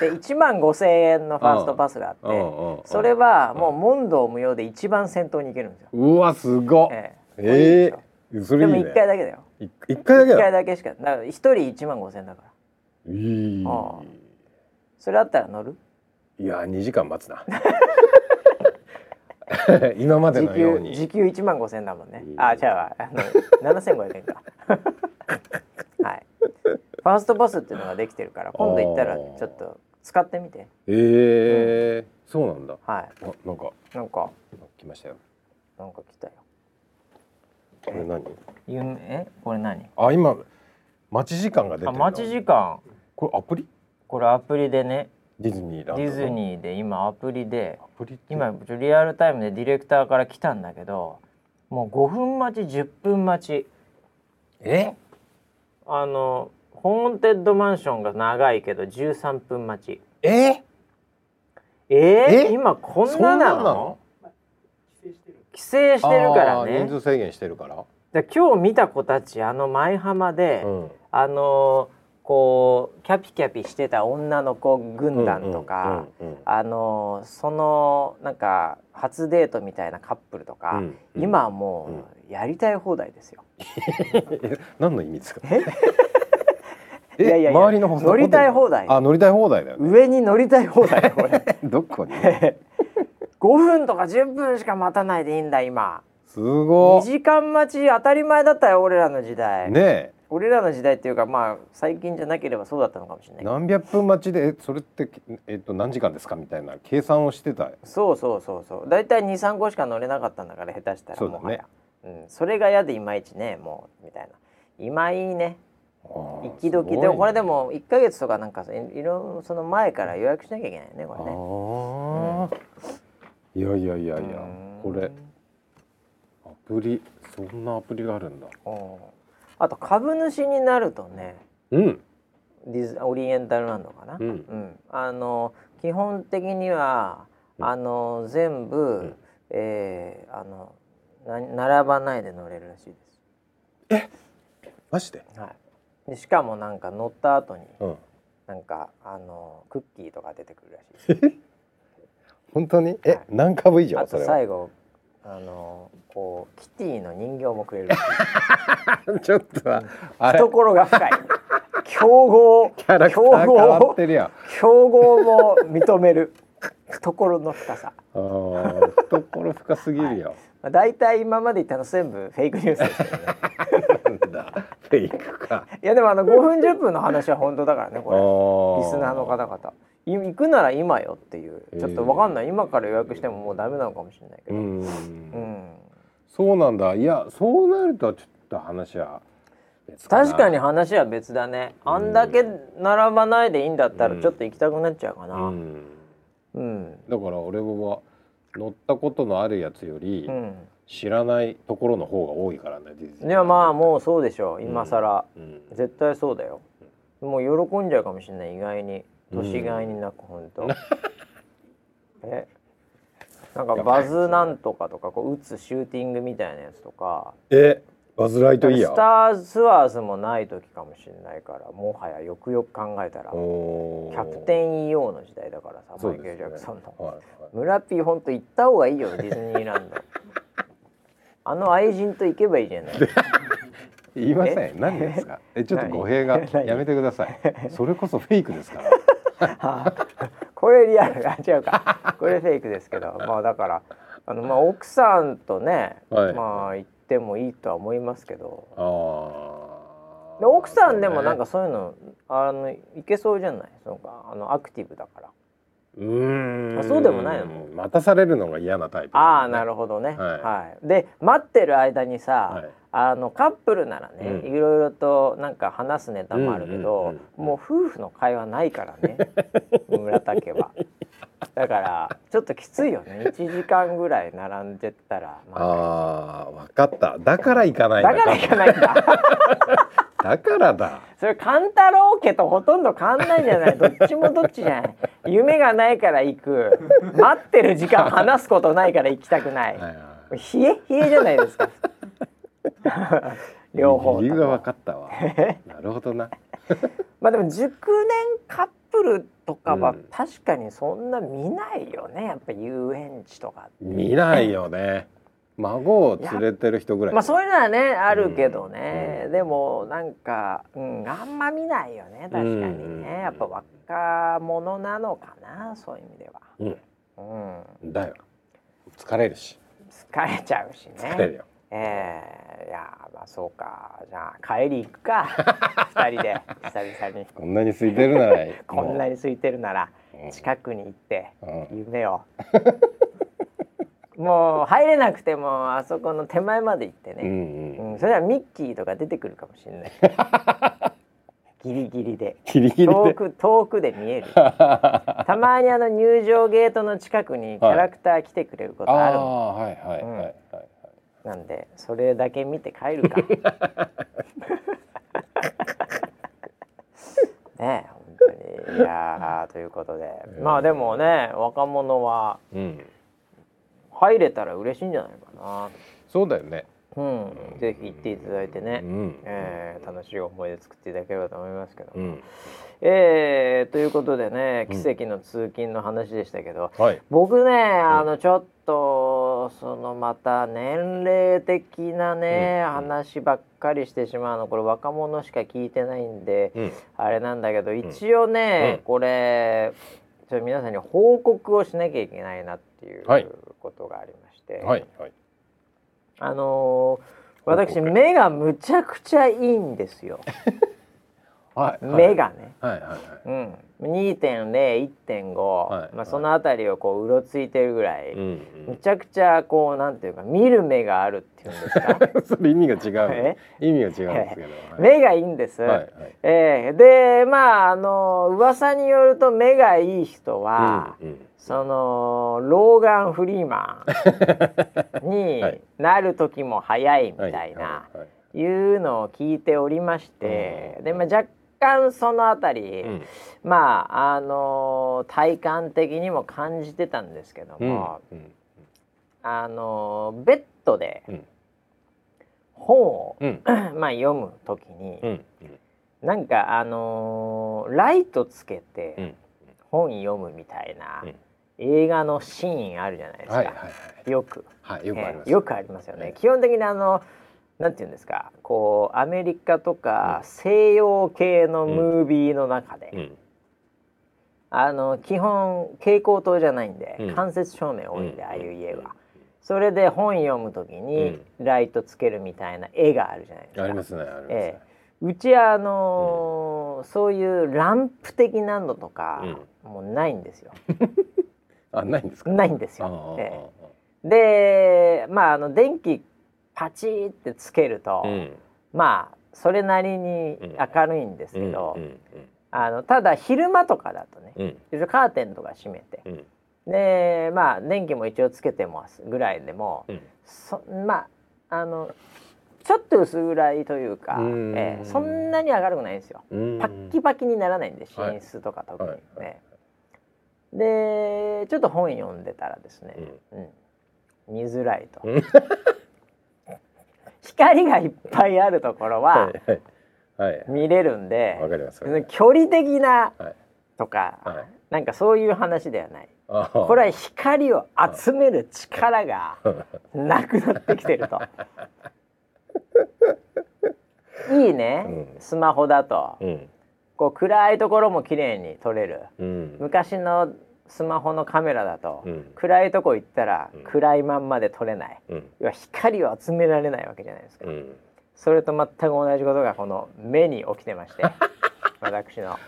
で1万5,000円のファーストパスがあってそれはもう問答無用で一番先頭に行けるんですよ。うわすごっ、えええー、それいい、ね、でも1回だけだよ。1回だけだ。1回だけしかだから1人1万5,000円だから。いい。それあったら乗る？いや2時間待つな。今までのように。時給1万5千だもんね。あ違うわあの7500円か。はい。ファーストパスっていうのができてるから今度行ったらちょっと使ってみて。ええーうん、そうなんだ。はい。あなんか。なんか。来ましたよ。なんか来たよ。これ何？え？これ何？あ今待ち時間が出てる待ち時間。これアプリ？これアプリでねディズニーディズニーで今アプリで今リアルタイムでディレクターから来たんだけどもう5分待ち10分待ち。え？あのホーンテッドマンションが長いけど13分待ち。え？え？ー、今こんななの？規制してるからね。人数制限してるから。今日見た子たちあの舞浜で、うん、あのーこうキャピキャピしてた女の子軍団とか、あのそのなんか初デートみたいなカップルとか、うんうん、今はもうやりたい放題ですよ。何の意味ですか？いやいや周りの乗りたい放題。あ乗りたい放題だよ、ね、上に乗りたい放題これ。どこに？五分とか十分しか待たないでいいんだ今。すごい。2時間待ち当たり前だったよ俺らの時代。ねえ。俺らの時代っていうかまあ最近じゃなければそうだったのかもしれない。何百分待ちでそれってえっと何時間ですかみたいな計算をしてた。そうそうそうそう。大体23個しか乗れなかったんだから下手したらそうだね。うん、それが嫌でいまいちねもうみたいな。今いいね。きどきでもこれでも1か月とかなんかいろその前から予約しなきゃいけないねこれね、うん、いやいやいやいやこれ。アプリそんなアプリがあるんだ。あと株主になるとね、うん、ディズオリエンタルランドかな、うん、うん、あの基本的には、あの全部、うん、えー、あのな並ばないで乗れるらしいです。え？マジで,、はい、でしかもなんか乗った後に、うん、なんかあのクッキーとか出てくるらしい本当に？え、はい、何株以上？あと最後あのこうキティの人形もくれる ちょっと懐が深い。競合競合。競合も認める。懐の深さ。懐深すぎるよ、まあ、大体今まで言ったの全部フェイクニュースですよね。フェイクか。いやでもあの5分10分の話は本当だからねこれ。リスナーの方々。行くなら今よっていう。ちょっとわかんない、今から予約してももうダメなのかもしれないけど。うんそうなんだ。いやそうなるとちょっと話は確かに話は別だね。あんだけ並ばないでいいんだったらちょっと行きたくなっちゃうかな、うん、うん、だから俺は乗ったことのあるやつより、知らないところの方が多いからねいやまあもうそうでしょう。今更、うん、絶対そうだよ。もう喜んじゃうかもしれない。意外に。年がいになく本当、え？なんかバズなんとかとかこう打つシューティングみたいなやつとか。えバズライトイヤースターツアーズもない時かもしれないからもはやよくよく考えたらキャプテン EO の時代だからさ、マイケル・ジャクソンの、はいはい、村ピーほんと行った方がいいよディズニーランド。あの愛人と行けばいいじゃない。言いません。何ですか？えちょっと語弊が。やめてください。それこそフェイクですから これリアル。あ違うか。これフェイクですけど。まあだからあのまあ奥さんとね、はい、まあ行ってもいいとは思いますけど。で奥さんでもなんかそういうのあのいけそうじゃない？そうか。あのアクティブだから。うん。あそうでもないの？待たされるのが嫌なタイプ、ね、ああなるほどね、はい、はい、で待ってる間にさ、はい、あのカップルならね、うん、いろいろとなんか話すネタもあるけど、もう夫婦の会話ないからね 村田家は。だからちょっときついよね。1時間ぐらい並んでたらああ分かった。だから行かないだ。から行かないんだ。だから だ。それ勘太郎家とほとんど変わんないじゃない。どっちもどっちじゃない。夢がないから行く。待ってる時間話すことないから行きたくない。冷え冷えじゃないですか 両方理由が分かったわ。なるほどな。まあでも熟年カップルとかは確かにそんな見ないよね。やっぱ遊園地とか見ないよね。孫を連れてる人ぐらい。まあそういうのはねあるけどね、うん、でもなんか、うん、あんま見ないよね。確かにね、やっぱ若者なのかな。そういう意味では。うん、うん、だよ。疲れるし。疲れちゃうしね。疲れるよええー、いやまあそうか。じゃあ帰り行くか。二人で。久々に。こんなに空いてるなら こんなに空いてるなら近くに行って夢を。もう入れなくてもあそこの手前まで行ってね、うんうん。うん、それはミッキーとか出てくるかもしれない。ギリギリで。ギリギリ遠く遠くで見える。たまにあの入場ゲートの近くにキャラクター来てくれることあるの、はい、はいはいはい、はいなんでそれだけ見て帰るか。ね本当に。いやということで。まあでもね若者は、うん。入れたら嬉しいんじゃないかな。そうだよね。うん、ぜひ行っていただいてね、うん、えー、楽しい思い出作っていただければと思いますけど、うん、えー、ということでね奇跡の通勤の話でしたけど、うん、僕ねあのちょっとそのまた年齢的なね、話ばっかりしてしまうのこれ若者しか聞いてないんで、あれなんだけど一応ね、これちょ皆さんに報告をしなきゃいけないなっていうことがありまして、はいはい、あのー、私目がむちゃくちゃいいんですよ。はい、目がね、はいはいはい。うん、2.01.5、はい、まあ、その辺りをこううろついてるぐらい、むちゃくちゃこうなんていうか見る目があるっていうんですか？それ意味が違う意味が違うんですけど、はい、目がいいんです、はいはい、えー、でまああの噂によると目がいい人は、うんうん。そのローガン・フリーマンに なる時も早いみたいないうのを聞いておりまして、で、まあ、若干その辺り、うん、まああの体感的にも感じてたんですけども、うん。うん、あのベッドで本を、まあ読む時に、うん、なんかあのライトつけて本読むみたいな。映画のシーンあるじゃないですか、はいはいはい、よく、はい、よくあります、えー、よくありますよね、基本的にあのなんていうんですか？こうアメリカとか西洋系のムービーの中で、うんうん、あの基本蛍光灯じゃないんで、うん、間接照明多いんで、ああいう家は。それで本読むときにライトつけるみたいな絵があるじゃないですか。ありますね。ありますね。えー、うちあのー、そういうランプ的なのとか、もうないんですよ。あ、ないんですか？ないんですよ。えー、で、まああの電気パチってつけると、うん、まあそれなりに明るいんですけど、あのただ昼間とかだとね、うん、カーテンとか閉めて、うん、でまあ電気も一応つけてますぐらいでも、うん、そまああのちょっと薄暗いというか、えー、そんなに明るくないんですよ。パッキパキにならないんで寝室とか特にね。はい。はい。でちょっと本読んでたらですね、うん。見づらいと。光がいっぱいあるところは見れるんで、はいはい、距離的なとか、はい、なんかそういう話ではない。これは光を集める力が なくなってきてると。いいね、うん、スマホだと、うん、こう暗いところも綺麗に撮れる、うん、昔のスマホのカメラだと、うん、暗いとこ行ったら、暗いまんまで撮れない、うん、要は光を集められないわけじゃないですか、うん、それと全く同じことがこの目に起きてまして 私の。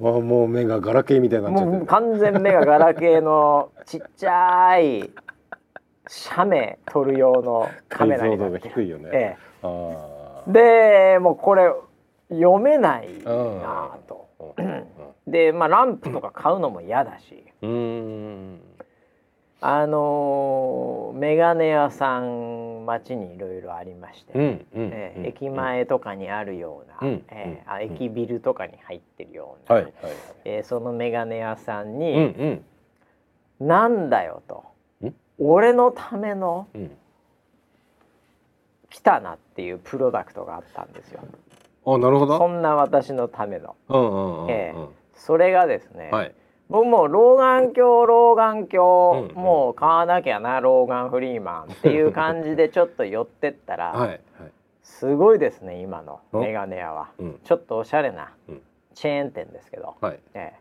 もうもう目がガラケーみたいになっちゃって完全目がガラケーのちっちゃい写メ撮る用のカメラになってる、ね、ええ、でもうこれ読めないなと。でまあランプとか買うのも嫌だしあのー、メガネ屋さん街にいろいろありまして、ねえー、駅前とかにあるような、うん、えー、あ駅ビルとかに入ってるような、はいえー、そのメガネ屋さんに「うんうん、なんだよ」と「俺のための、うん、来たな」っていうプロダクトがあったんですよ。あなるほど。そんな私のための。えそれがですね、はい僕も老眼鏡老眼鏡、うんうん、もう買わなきゃな老眼フリーマンっていう感じでちょっと寄ってったら、はいはい、すごいですね今のメガネ屋は、うん、ちょっとおしゃれなチェーン店ですけど、はい、ええ、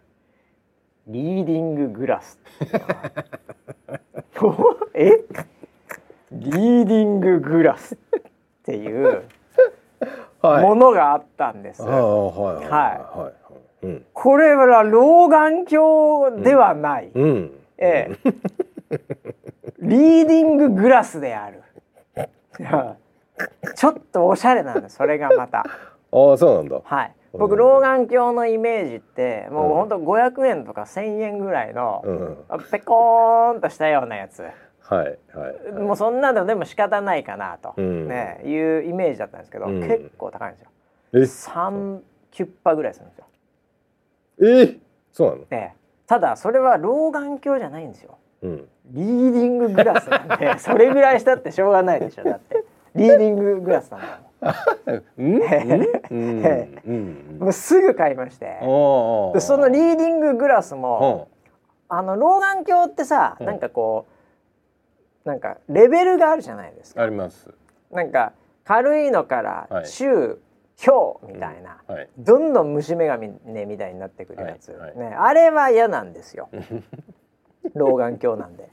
リーディンググラス え？リーディンググラスっていうものがあったんです。はい、はい。はいうん、これは老眼鏡ではない、うん、ええ、リーディンググラスである。ちょっとおしゃれなんだそれがまた。ああそうなんだ。はい。僕老眼鏡のイメージってもうほん。と500円とか1,000円ぐらいの、うん、ペコーンとしたようなやつ。はい、はい、もうそんなのでも仕方ないかなと、うん、ね、いうイメージだったんですけど、うん、結構高いんですよ。え？3キュッパぐらいするんですよ。えー、そうなの、ね、ただそれは老眼鏡じゃないんですよ、うん、リーディンググラスなんで それぐらいしたってしょうがないでしょだって。リーディンググラスなんだもうすぐ買いまして。でそのリーディンググラスもあの老眼鏡ってさ、なんかこうなんかレベルがあるじゃないですか。あります。なんか軽いのから中、今日みたいな、うんはい、どんどん虫眼鏡ねみたいになってくるやつ、はいはい、ね、あれは嫌なんですよ。老眼鏡なんで。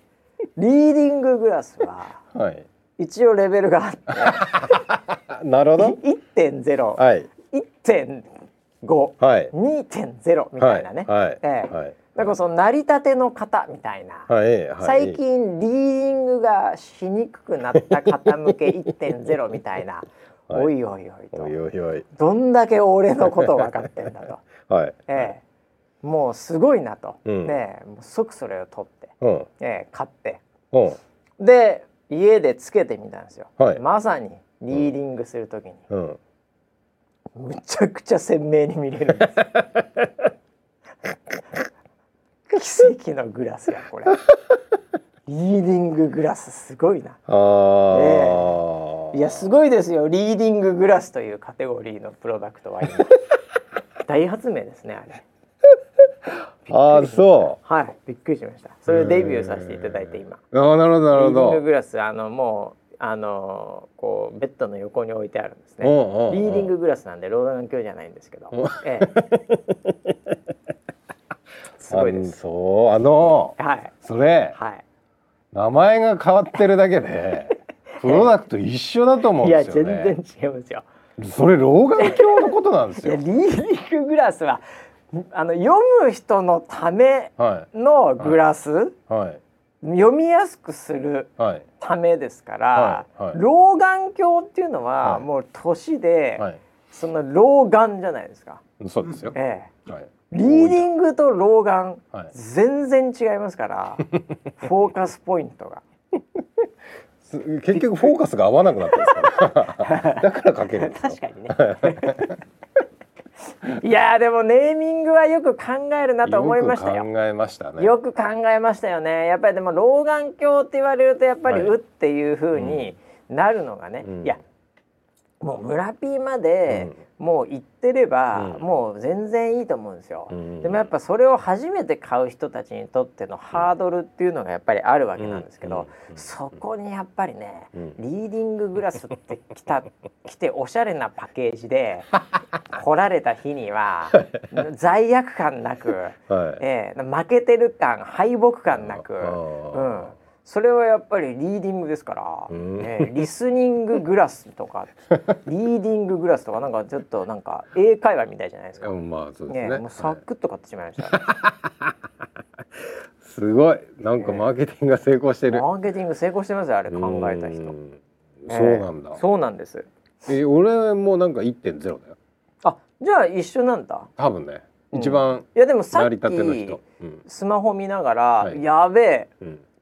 リーディンググラスは、はい、一応レベルがあって。なるほど。1.0、はい、1.5、はい、2.0みたいなね、はい。はい。ええ。はい。だからその成り立ての方みたいな、はい。はい、最近リーディングがしにくくなった方向け1.0みたいなおいおいおいと。おいおいおい。どんだけ俺のこと分かってんだと、はい。ええ、もうすごいなと、うん、ねもう即それを取って、うん、ええ、買って、うん、で家でつけてみたんですよ、はい、まさにリーディングするときに、うん、むちゃくちゃ鮮明に見れるんです 奇跡のグラスやこれリーディンググラスすごいな。あ、ええ。いやすごいですよ。リーディンググラスというカテゴリーのプロダクトは今。大発明ですねあれ。ああそう。はい。びっくりしました。それをデビューさせていただいて今。ああなるほどなるほど。リーディンググラスあのもうあのこうベッドの横に置いてあるんですね。リーディンググラスなんで老眼鏡じゃないんですけど、ええ、すごいです。そうあのはい。それ。はい名前が変わってるだけで プロダクト一緒だと思うんですよ、ね、いや全然違いますよ。それ老眼鏡のことなんですよ。リーディンググラスはあの読む人のためのグラス、はい。はい、読みやすくするためですから、はい、老眼鏡っていうのはもう年で、その老眼じゃないですか。そうですよ。ええ、リーディングと老眼、全然違いますから、フォーカスポイントが。結局フォーカスが合わなくなってますから だからかける確かにね いやでもネーミングはよく考えるなと思いましたよ。考えましたね。よく考えましたよね。やっぱりでも老眼鏡って言われるとやっぱり「う」っていうふうになるのがね、はいうん、いやもう村ピーまでもう行ってれば、もう全然いいと思うんですよ、うん、でもやっぱそれを初めて買う人たちにとってのハードルっていうのがやっぱりあるわけなんですけど、そこにやっぱりね、リーディンググラスって来た来ておしゃれなパッケージで 来られた日には罪悪感なく、はい、えー、負けてる感敗北感なく、うん、それはやっぱりリーディングですから、ね、リスニンググラスとか リーディンググラスとかなんかちょっとなんか英会話みたいじゃないですか。まあそうですね。ねもうサクッと買ってしまいました。すごいなんかマーケティングが成功してる、マーケティング成功してますよあれ考えた人。そうなんだ。そうなんです。え俺もなんか1.0だよ。あじゃあ一緒なんだ。多分ね。一番いやでもさっきスマホ見ながら、やべえ、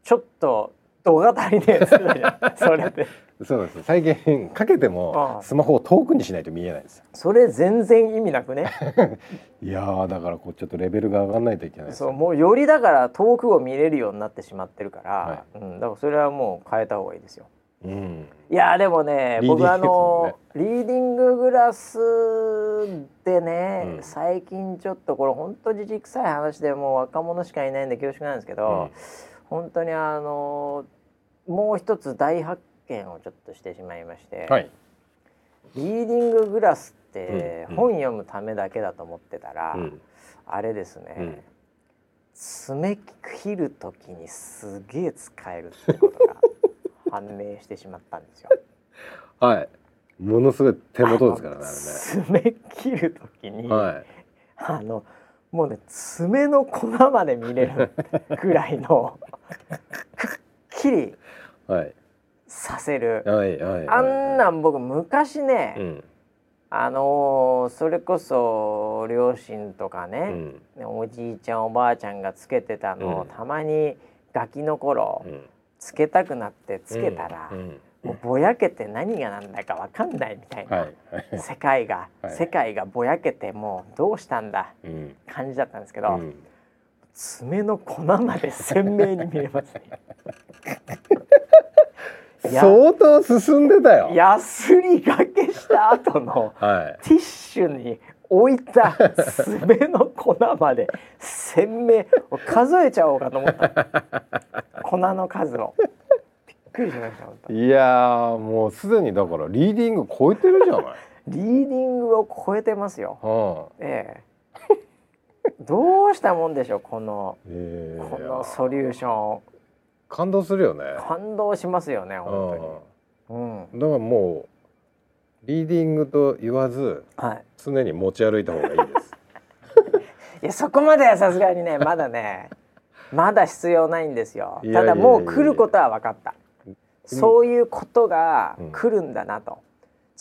ちょっと動画足りねえ それで。そうです最近かけてもスマホを遠くにしないと見えないですそれ全然意味なくね。いやだからこうちょっとレベルが上がらないといけない、ね、そうもうよりだから遠くを見れるようになってしまってるから、はい、うん、だからそれはもう変えた方がいいですよ、うん、いやでもね僕あのリーディンググラスでね、うん、最近ちょっとこれ本当にじくさい話でもう若者しかいないんで恐縮なんですけど、うん本当にあのもう一つ大発見をちょっとしてしまいまして、はい、リーディンググラスって本読むためだけだと思ってたら、うん、あれですね、うん、爪切る時にすげえ使えるってことが判明してしまったんですよ。はい。ものすごい手元ですからね爪切る時に、はい、あのもうね爪の粉まで見れるぐらいのくっきりさせる、はいはいはい、あんなん僕昔ね、うん、あのー、それこそ両親とかね、うん、おじいちゃんおばあちゃんがつけてたのを、たまにガキの頃、つけたくなってつけたら。もうぼやけて何が何だか分かんないみたいな、はい、世界が、はい、世界がぼやけてもうどうしたんだ、うん、感じだったんですけど、うん、爪の粉まで鮮明に見えますね。相当進んでたよ。やすりがけした後の、はい、ティッシュに置いた爪の粉まで鮮明数えちゃおうかと思った。粉の数を。くりしましたいやもうすでにだからリーディング超えてるじゃない。リーディングを超えてますよ、うん、ええ。どうしたもんでしょうこの、えー、このソリューション。感動するよね。感動しますよね本当に、うん、だからもうリーディングと言わず、はい、常に持ち歩いた方がいいです。いやそこまではさすがにねまだねまだ必要ないんですよ。ただもう来ることは分かったそういうことが来るんだなと。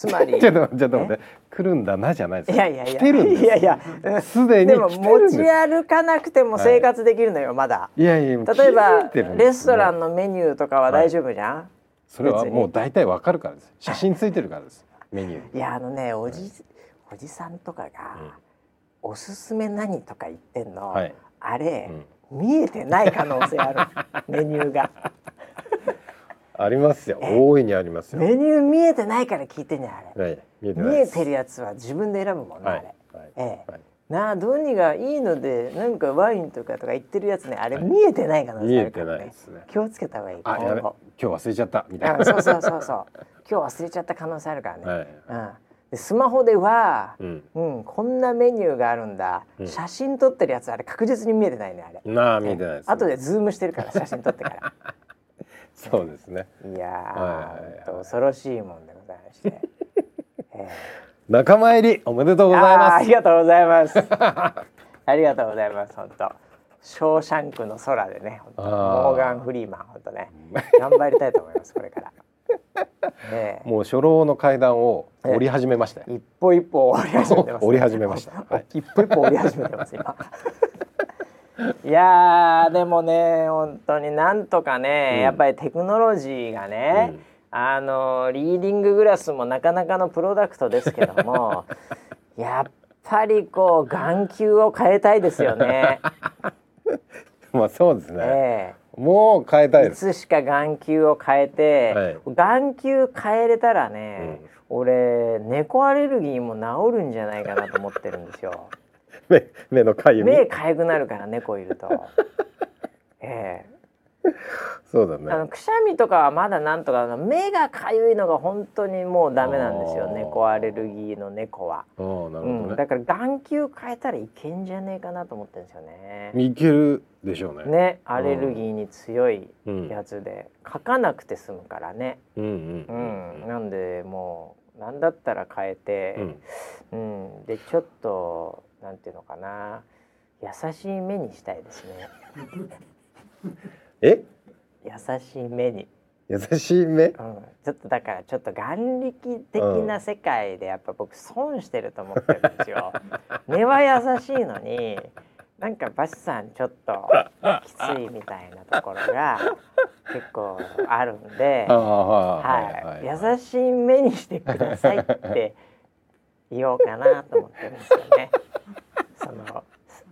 つまり ちょっと待って来るんだなじゃないですいやいやいや。いやいや。すでにでも持ち歩かなくても生活できるのよ、はい、まだいやいや例えばレストランのメニューとかは大丈夫じゃん、はい、それはもう大体わかるからです。写真ついてるからです。メニュー。いやあのねおじおじさんとかが、うん、おすすめ何とか言ってんの、はい、あれ、うん、見えてない可能性ある。メニューがありますよ。大いにありますよ。メニュー見えてないから聞いてんじゃんあれ、はい、見えて見えてるやつは自分で選ぶもんね、はい、あれ、はい、ええ、はい、なあどうにがいいのでなんかワインとかとか言ってるやつねあれ見えてない可能性あるからね、ね、気をつけた方がいい。あ今今日忘れちゃったみたいな。そうそうそうそう。今日忘れちゃった可能性あるからね、はい、うん。でスマホでは、うん、うん、こんなメニューがあるんだ、うん、写真撮ってるやつあれ確実に見えてないねあれ。なあ見えてないです、ね、後でズームしてるから写真撮ってから そうですね。いや、はい。はい、恐ろしいもんでございまして、えー、仲間入りおめでとうございます。ありがとうございます。ありがとうございます 本当。ショーシャンクの空でねモーガン・フリーマン本当ね。頑張りたいと思いますこれから。ね、もう初老の階段を降り始めました、一歩一歩降り始めてます、降り始めました、はい、一歩一歩降り始めてます今 いやでもね本当になんとかね、うん、やっぱりテクノロジーがね、うん、あのリーディンググラスもなかなかのプロダクトですけども やっぱりこう眼球を変えたいですよね。まあそうですね。えー、もう変えたいいつしか眼球を変えて、はい、眼球変えれたらね、うん、俺猫アレルギーも治るんじゃないかなと思ってるんですよ。目目のかゆみ目かゆくなるから猫いると。ええーそうだね。あのくしゃみとかはまだなんとか目がかゆいのが本当にもうダメなんですよ猫アレルギーの猫は。あなるほど、ねうん、だから眼球変えたらいけんじゃねえかなと思ってるんですよね。いけるでしょうね。ねアレルギーに強いやつで、うん、書かなくて済むからね。うんうん、うん、なんでもうなんだったら変えて、うん、うん、でちょっとなんていうのかな。優しい目にしたいですね。え？優しい目に。優しい目、うん、ちょっとだからちょっと眼力的な世界でやっぱ僕損してると思ってるんですよ。根は優しいのになんかバシさんちょっと きついみたいなところが結構あるんで、はい、優しい目にしてくださいって言おうかなと思ってるんですよね。その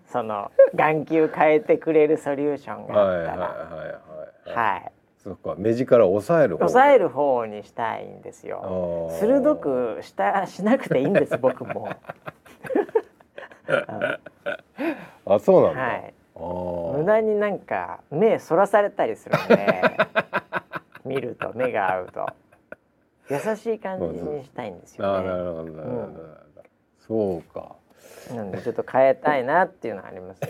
その眼球変えてくれるソリューションがあったら。はいそっか目力を抑える方抑える方にしたいんですよ。鋭くしたしなくていいんです僕も あそうなんだ、はい、無駄になんか目そらされたりするんで 見ると目が合うと。優しい感じにしたいんですよね。なるほど、うん、そうか。なんでちょっと変えたいなっていうのはありますね。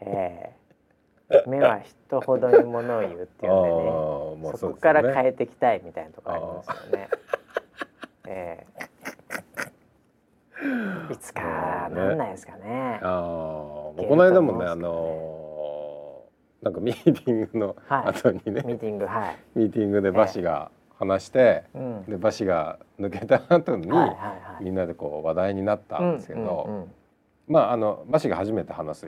えー、目は人ほどにものを言うっていうんでね、まあ、そこから変えていきたいみたいなところありますよね。えー、いつかなんないですかね。ああ、この間もねあのー、なんかミーティングの後にね、はい、ミーティングはい、ミーティングでバシが、話して、うん、でバシが抜けた後に、みんなでこう話題になったんですけど、まああのバシが初めて話す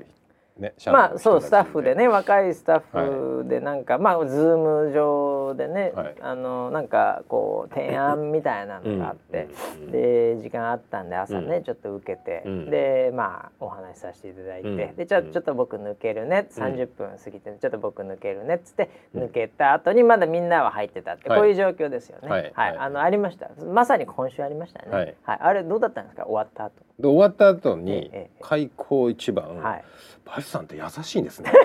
ね、まあそうスタッフでね若いスタッフでなんか、はい、まあ Zoom 上でね、はい、あのなんかこう提案みたいなのがあって、うん、で時間あったんで朝ね、うん、ちょっと受けて、うん、でまあお話しさせていただいて、でちょちょっと僕抜けるね30分過ぎて、ちょっと僕抜けるねっつって抜けた後にまだみんなは入ってたって、こういう状況ですよね。はい、はい、あのありました。まさに今週ありましたね。はい、あれどうだったんですか？終わった後。で終わった後に開口一番、はいバシさんって優しいんですね。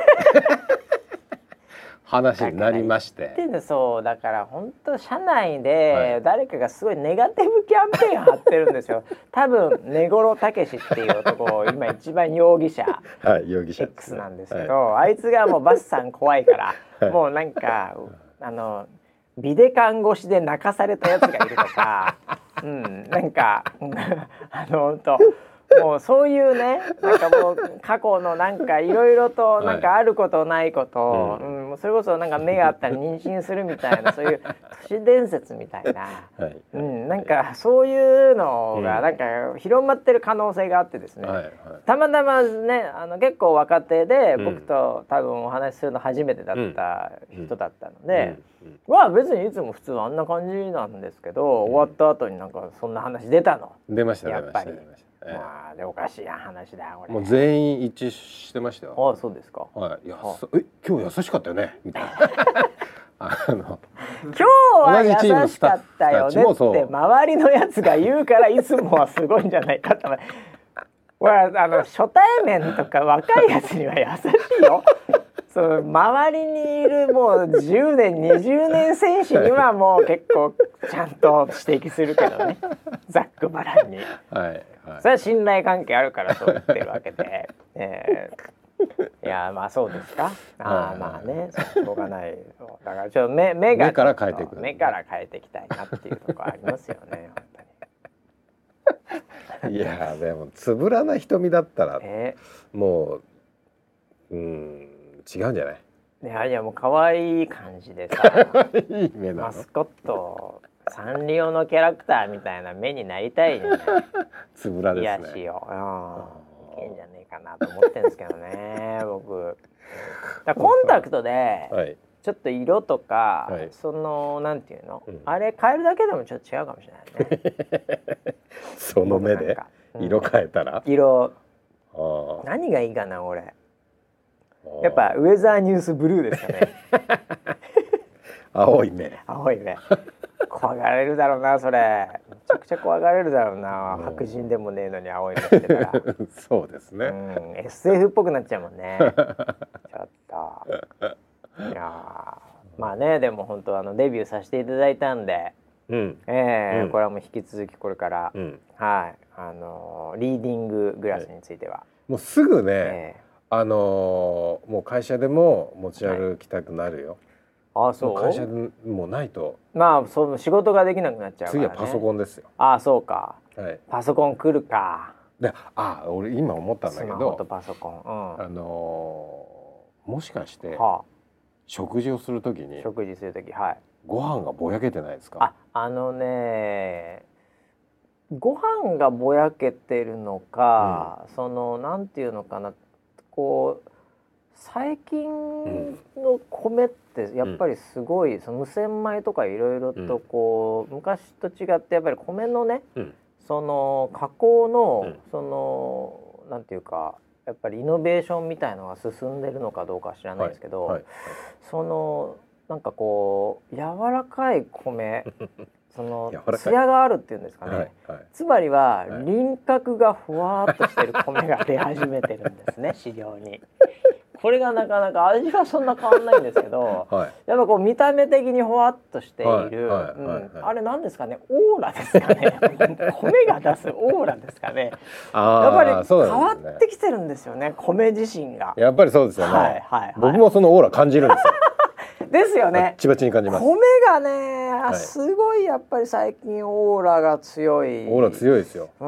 話になりまして。そうだから本当社内で誰かがすごいネガティブキャンペーン張ってるんですよ。多分根室武史っていう男今一番容疑者、はい、容疑者。X なんですけど、はい、あいつがもうバスさん怖いから、はい、もうなんかあのビデカン越しで泣かされたやつがいるとか、うん、なんか あの本当もうそういうねなんかもう過去のなんかいろいろとなんかあることないこと、はい、うん、それこそなんか目があったら妊娠するみたいな そういう都市伝説みたいな、はい、うん、なんかそういうのがなんか広まってる可能性があってですね、はいはい、たまたまねあの結構若手で僕と多分お話しするの初めてだった人だったので。は別にいつも普通あんな感じなんですけど、終わった後になんかそんな話出たの。出ましたやっぱり。まあでおかしい話だこれ。もう全員一致してましたよ。あそうですか。はい。やえ今日優しかったよね？みたいな。あの。今日は優しかったよねって周りのやつが言うからいつもはすごいんじゃないかと。あの初対面とか若いやつには優しいよ。その周りにいるもう10年20年選手にはもう結構ちゃんと指摘するけどね。ざっくばらんに、はいはい、それは信頼関係あるからそう言ってるわけで、えー、いやまあそうですか。ああまあねしょうがない。だからちょっと目目が目から変えていく。目から変えていきたいなっていうところありますよねいやでもつぶらな瞳だったら、えー、もううん違うんじゃない？いやいやもう可愛い感じでさ いい目マスコットサンリオのキャラクターみたいな目になりたいじゃないつぶらですね。癒しを、うん、いけんじゃねえかなと思ってんですけどね 僕。だコンタクトで、はい、ちょっと色とか、はい、そのなんていうの、うん、あれ変えるだけでもちょっと違うかもしれないね。その目で？色変えたら、色。何がいいかな俺やっぱウェザーニュースブルーですかね。青い目。青い目。怖がられるだろうなそれ。めちゃくちゃ怖がられるだろうな。白人でもねえのに青い目してたら。そうですね、うん、SF っぽくなっちゃうもんね。ちょっと。いやまあねでも本当あのデビューさせていただいたんで、うん、えーうん、これはもう引き続きこれから、うん、はい。あのリーディンググラスについては、はい、もうすぐね、えーあのー、もう会社でも持ち歩きたくなるよ。はい、あそう？会社でもうないと。まあその仕事ができなくなっちゃう、ね、次はパソコンですよ。あそうか、はい、パソコン来るか。であ俺今思ったんだけどパソコン、うん、あのー、もしかして、はあ、食事をするときに食事するときはい。ご飯がぼやけてないですか？ああのねご飯がぼやけてるのか、うん、そのなんていうのかなこう最近の米ってやっぱりすごい、うん、その無洗米とかいろいろとこう、うん、昔と違ってやっぱり米のね、うん、その加工の、そのなんていうかやっぱりイノベーションみたいのが進んでるのかどうか知らないですけど、そのなんかこう柔らかい米 その艶があるっていうんですかね、はいはい、つまりは輪郭がふわっとしてる米が出始めてるんですね 飼料に。これがなかなか味はそんな変わんないんですけど、はい、やっぱこう見た目的にほわっとしている、あれなんですかねオーラですかね。米が出すオーラですかね。やっぱり変わってきてるんですよね米自身が。やっぱりそうですよね、はいはい、僕もそのオーラ感じるんですよですよね。ちばちに感じます。米がね、はい、すごいやっぱり最近オーラが強い。オーラ強いですよ。う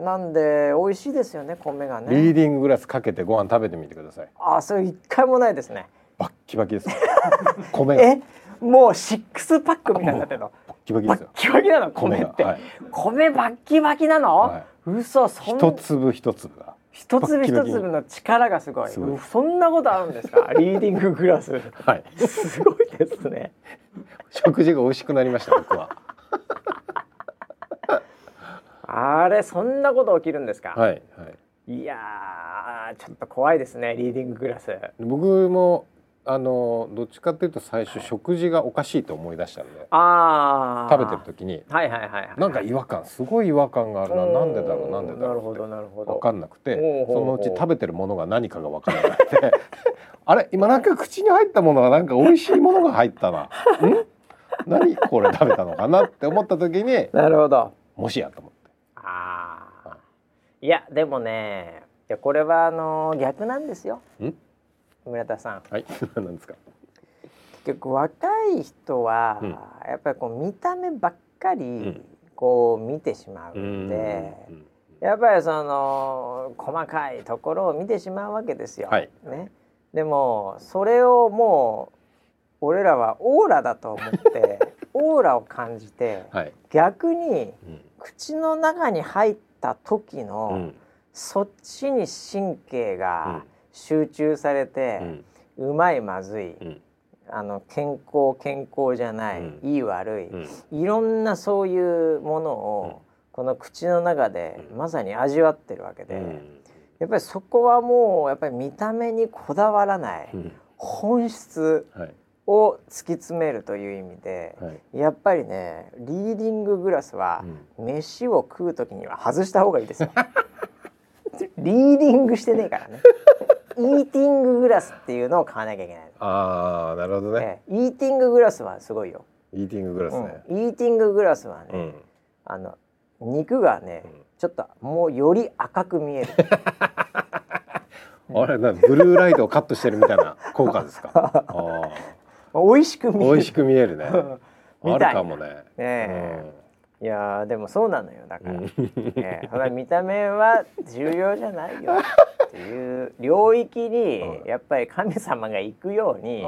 ん、なんで美味しいですよね、米がね。リーディンググラスかけてご飯食べてみてください。あ、それ一回もないですね。バッキバキです。米え、もうシックスパックみたいになってるの？バッキバキですよ。バッキバキなの米って。米はい、米バッキバキなの？はい、嘘そん。一粒一粒が。一粒一粒の力がすごい。そんなことあるんですか？リーディンググラス。はい。すごいですね。食事が美味しくなりました僕は。あれそんなこと起きるんですか？はいはい。いやちょっと怖いですねリーディンググラス。僕もあのどっちかっていうと最初食事がおかしいと思い出したんであ食べてる時に、はいはいはいはい、なんか違和感すごい違和感があるな。なんでだろうなんでだろうなるほどなるほど。分かんなくてそのうち食べてるものが何かが分からなくて。あれ今なんか口に入ったものがなんか美味しいものが入ったな。ん？何これ食べたのかなって思った時になるほど。もしやと思って。ああいやでもねいやこれはあの逆なんですよ。ん？村田さん。はい。何ですか？結局若い人は、うん、やっぱりこう見た目ばっかりこう見てしまうんで、うん、やっぱりその細かいところを見てしまうわけですよ。はい、ね。でもそれをもう俺らはオーラだと思って オーラを感じて、はい、逆に口の中に入った時の、そっちに神経が、集中されて、うまいまずい、あの健康健康じゃない、いい悪い、いろんなそういうものを、この口の中でまさに味わってるわけで、やっぱりそこはもうやっぱり見た目にこだわらない、本質を突き詰めるという意味で、はい、やっぱりねリーディンググラスは、飯を食う時には外した方がいいですよ。リーディングしてねえからねイーティンググラスっていうのを買わなきゃいけないああなるほどね、イーティンググラスはすごいよ。イーティンググラスね、うん、イーティンググラスはね、うん、あの肉がね、うん、ちょっともうより赤く見える。あれなブルーライトをカットしてるみたいな効果ですか？美味しく見える。美味しく見えるね。あるかもね。ね、いやでもそうなのよだから、えー、見た目は重要じゃないよっていう領域にやっぱり神様が行くように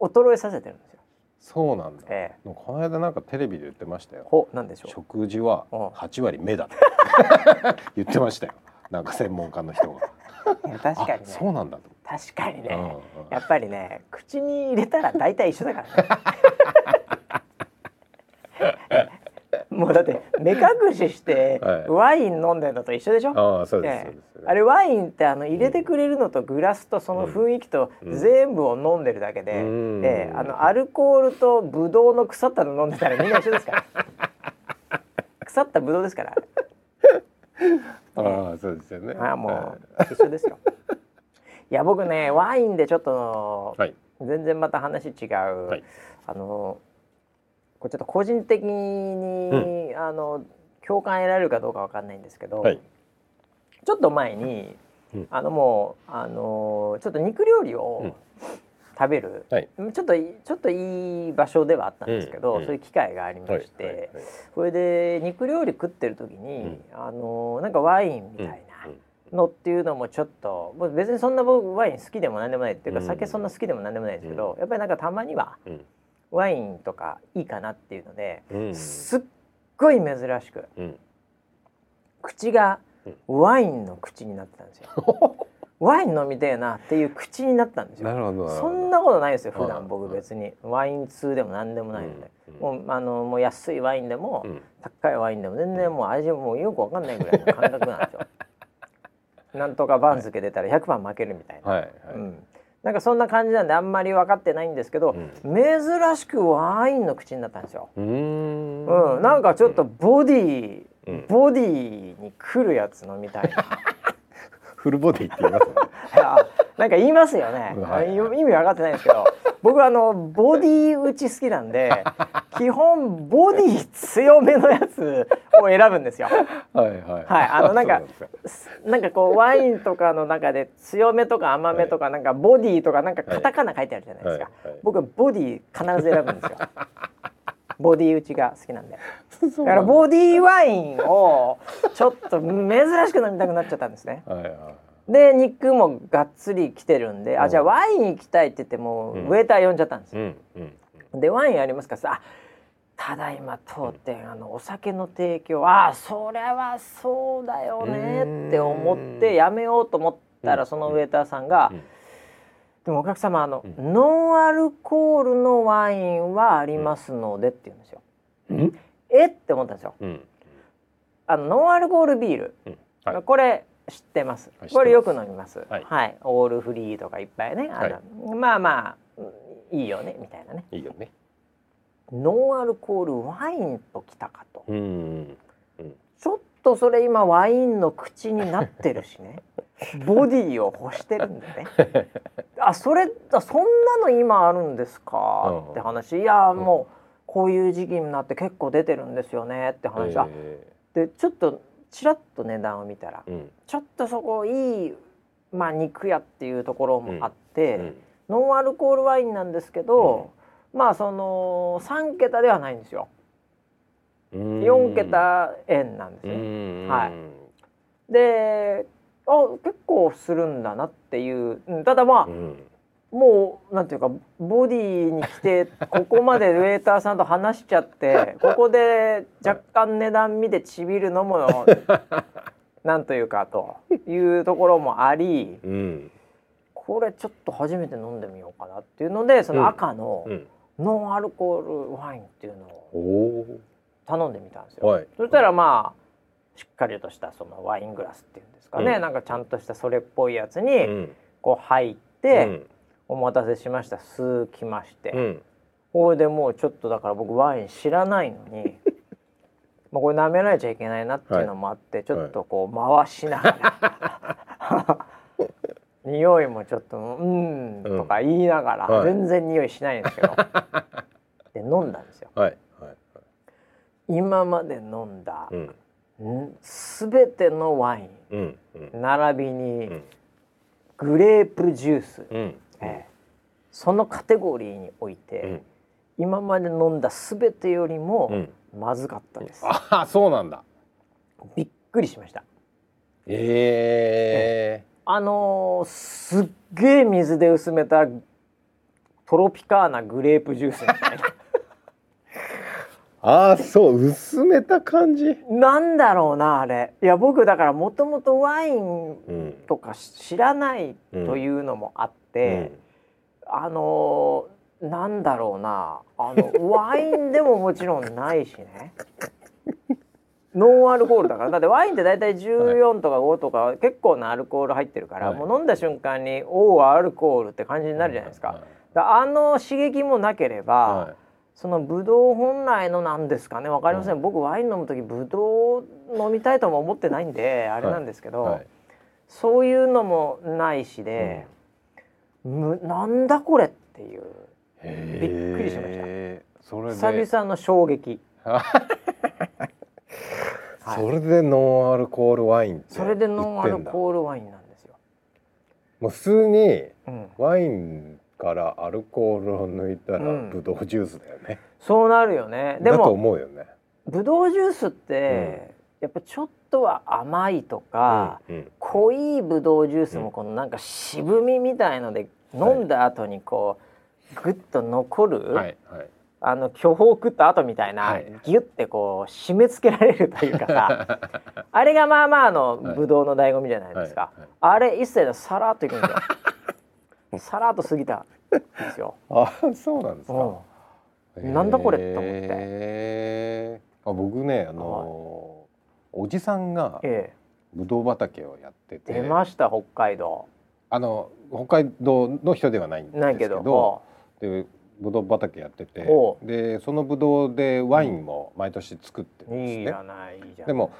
衰えさせてるんですよ。そうなんだ、ええ、この間なんかテレビで言ってましたよ。ほなんでしょう？食事は8割目だ。言ってましたよ。なんか専門家の人が。確かにね。そうなんだと。確かにね、うんうん、やっぱりね口に入れたら大体一緒だからね もうだって目隠ししてワイン飲んでるのと一緒でしょ？ああそうです、あれワインってあの入れてくれるのとグラスとその雰囲気と全部を飲んでるだけで、うん、であのアルコールとブドウの腐ったの飲んでたらみんな一緒ですから。腐ったブドウですから。ああそうですよね。あもう一緒ですよ。いや僕ねワインでちょっと、はい、全然また話違う、はい、あのこれちょっと個人的に、うん、あの共感得られるかどうかわかんないんですけど、はい、ちょっと前に、うん、あのもうあのちょっと肉料理を、食べる、はい、ちょっとちょっといい場所ではあったんですけど、うん、そういう機会がありまして、それで肉料理食ってる時に、うん、あのなんかワインみたいなのっていうのもちょっと別にそんな僕ワイン好きでも何でもないっていうか、酒そんな好きでも何でもないですけど、やっぱりなんかたまには、ワインとかいいかなっていうので、うん、すっごい珍しく、うん、口がワインの口になってたんですよ。ワイン飲みてえなっていう口になったんですよ。なるほど。そんなことないですよ。普段僕別にワイン通でも何でもないので、うん、もうあのもう安いワインでも、高いワインでも全然もう味もよくわかんないぐらいの感覚なんですよ。なんとか番付出たら100番負けるみたいな。はいはい、うん。なんかそんな感じなんであんまり分かってないんですけど、うん、珍しくワインの口になったんですよ。うんうん、なんかちょっとボディ、うん、ボディに来るやつ飲みたいな。フルボディって言います、ね、なんか言いますよね、はい、意味分かってないんですけど僕あのボディ打ち好きなんで 基本ボディ強めのやつを選ぶんですよ。はいはい。はいあのなんかなんかこうワインとかの中で強めとか甘めとか、なんかボディとかなんかカタカナ書いてあるじゃないですか。はいはい、僕ボディ必ず選ぶんですよ。ボディ打ちが好きなんで。だ。からボディワインをちょっと珍しく飲みたくなっちゃったんですね。はいはい。で肉もがっつり来てるんで、あじゃあワイン行きたいって言ってもう、ウェーター呼んじゃったんです。よ。うんうん、でワインありますか？さただいま当店あのお酒の提供ああそれはそうだよねって思ってやめようと思ったらそのウェーターさんが「でもお客様あの、ノンアルコールのワインはありますので」って言うんですよ。え？って思ったんですよ。あのノンアルコールビール、はい、これ知ってます？これよく飲みます。はい、はい、オールフリーとかいっぱいね。あの、はい、まあまあいいよねみたいなね。いいよね。ノンアルコールワインときたかと、うん、ちょっとそれ今ワインの口になってるしね。ボディを欲してるんでね。あそれそんなの今あるんですか？って話。いやもうこういう時期になって結構出てるんですよね。って話。は、でちょっとちらっと値段を見たら、うん、ちょっとそこいい、まあ、肉屋っていうところもあって、うん。うん、ノンアルコールワインなんですけど、まあその3桁ではないんですよ。4桁円なんですね。はい。で、あ結構するんだなっていう。ただまあ、うん、もうなんていうかボディに来てここまでウェーターさんと話しちゃって ここで若干値段見てちびるのも なんというかというところもあり、うん、これちょっと初めて飲んでみようかなっていうのでその赤の、うん。ノンアルコールワインっていうのを頼んでみたんですよ。はい、そしたらまあしっかりとしたそのワイングラスっていうんですかね、うん、なんかちゃんとしたそれっぽいやつにこう入って、うん、お待たせしました。吸きまして、うん、これでもうちょっとだから僕ワイン知らないのに まあ、これ舐められちゃいけないなっていうのもあって、はい、ちょっとこう回しながら、匂いもちょっと「うん」とか言いながら、うん、全然匂いしないんですけど、で飲んだんですよ。はいはい、今まで飲んだ、うん、全てのワイン、並びに、グレープジュース、うん、えー、そのカテゴリーにおいて、今まで飲んだ全てよりもまずかったです。ああそうなんだ。びっくりしました。ええ。ーあのー、すっげえ水で薄めたトロピカーナグレープジュースみたいなああそう薄めた感じ？なんだろうなあれ。いや僕だからもともとワインとか知らないというのもあって、うん、あのー、なんだろうなあの ワインでももちろんないしね。ノンアルコールだから。だってワインって大体14とか5とか結構なアルコール入ってるから、はい、もう飲んだ瞬間に「おおアルコール」って感じになるじゃないですか。あの刺激もなければ、はい、そのブドウ本来のなんですかね分かりません、僕ワイン飲む時ブドウ飲みたいとも思ってないんであれなんですけど、はい、そういうのもないしで、うん、なんだこれっていう。びっくりしました。久々の衝撃。はい、それでノンアルコールワインそれでノンアルコールワインなんですよ。もう普通にワインからアルコールを抜いたらブドウジュースだよね、うん、そうなるよね。でもだと思うよね。ブドウジュースって、やっぱちょっとは甘いとか、うんうん、濃いブドウジュースもこのなんか渋みみたいので飲んだ後にこう、グッと残る、はいはい。あの巨峰食った後みたいな、はい、ギュッてこう締め付けられるというかさ あれがまあまあのブドウの醍醐味じゃないですか、あれ一切さらっといくんですよさらっと過ぎたんですよ。あそうなんですか、うん、なんだこれと思って。あ僕ねあのー、おじさんがブドウ畑をやってて、出ました北海道。あの北海道の人ではないんですけど。でぶどう畑やってて。でそのぶどうでワインも毎年作ってるんですね。いいでも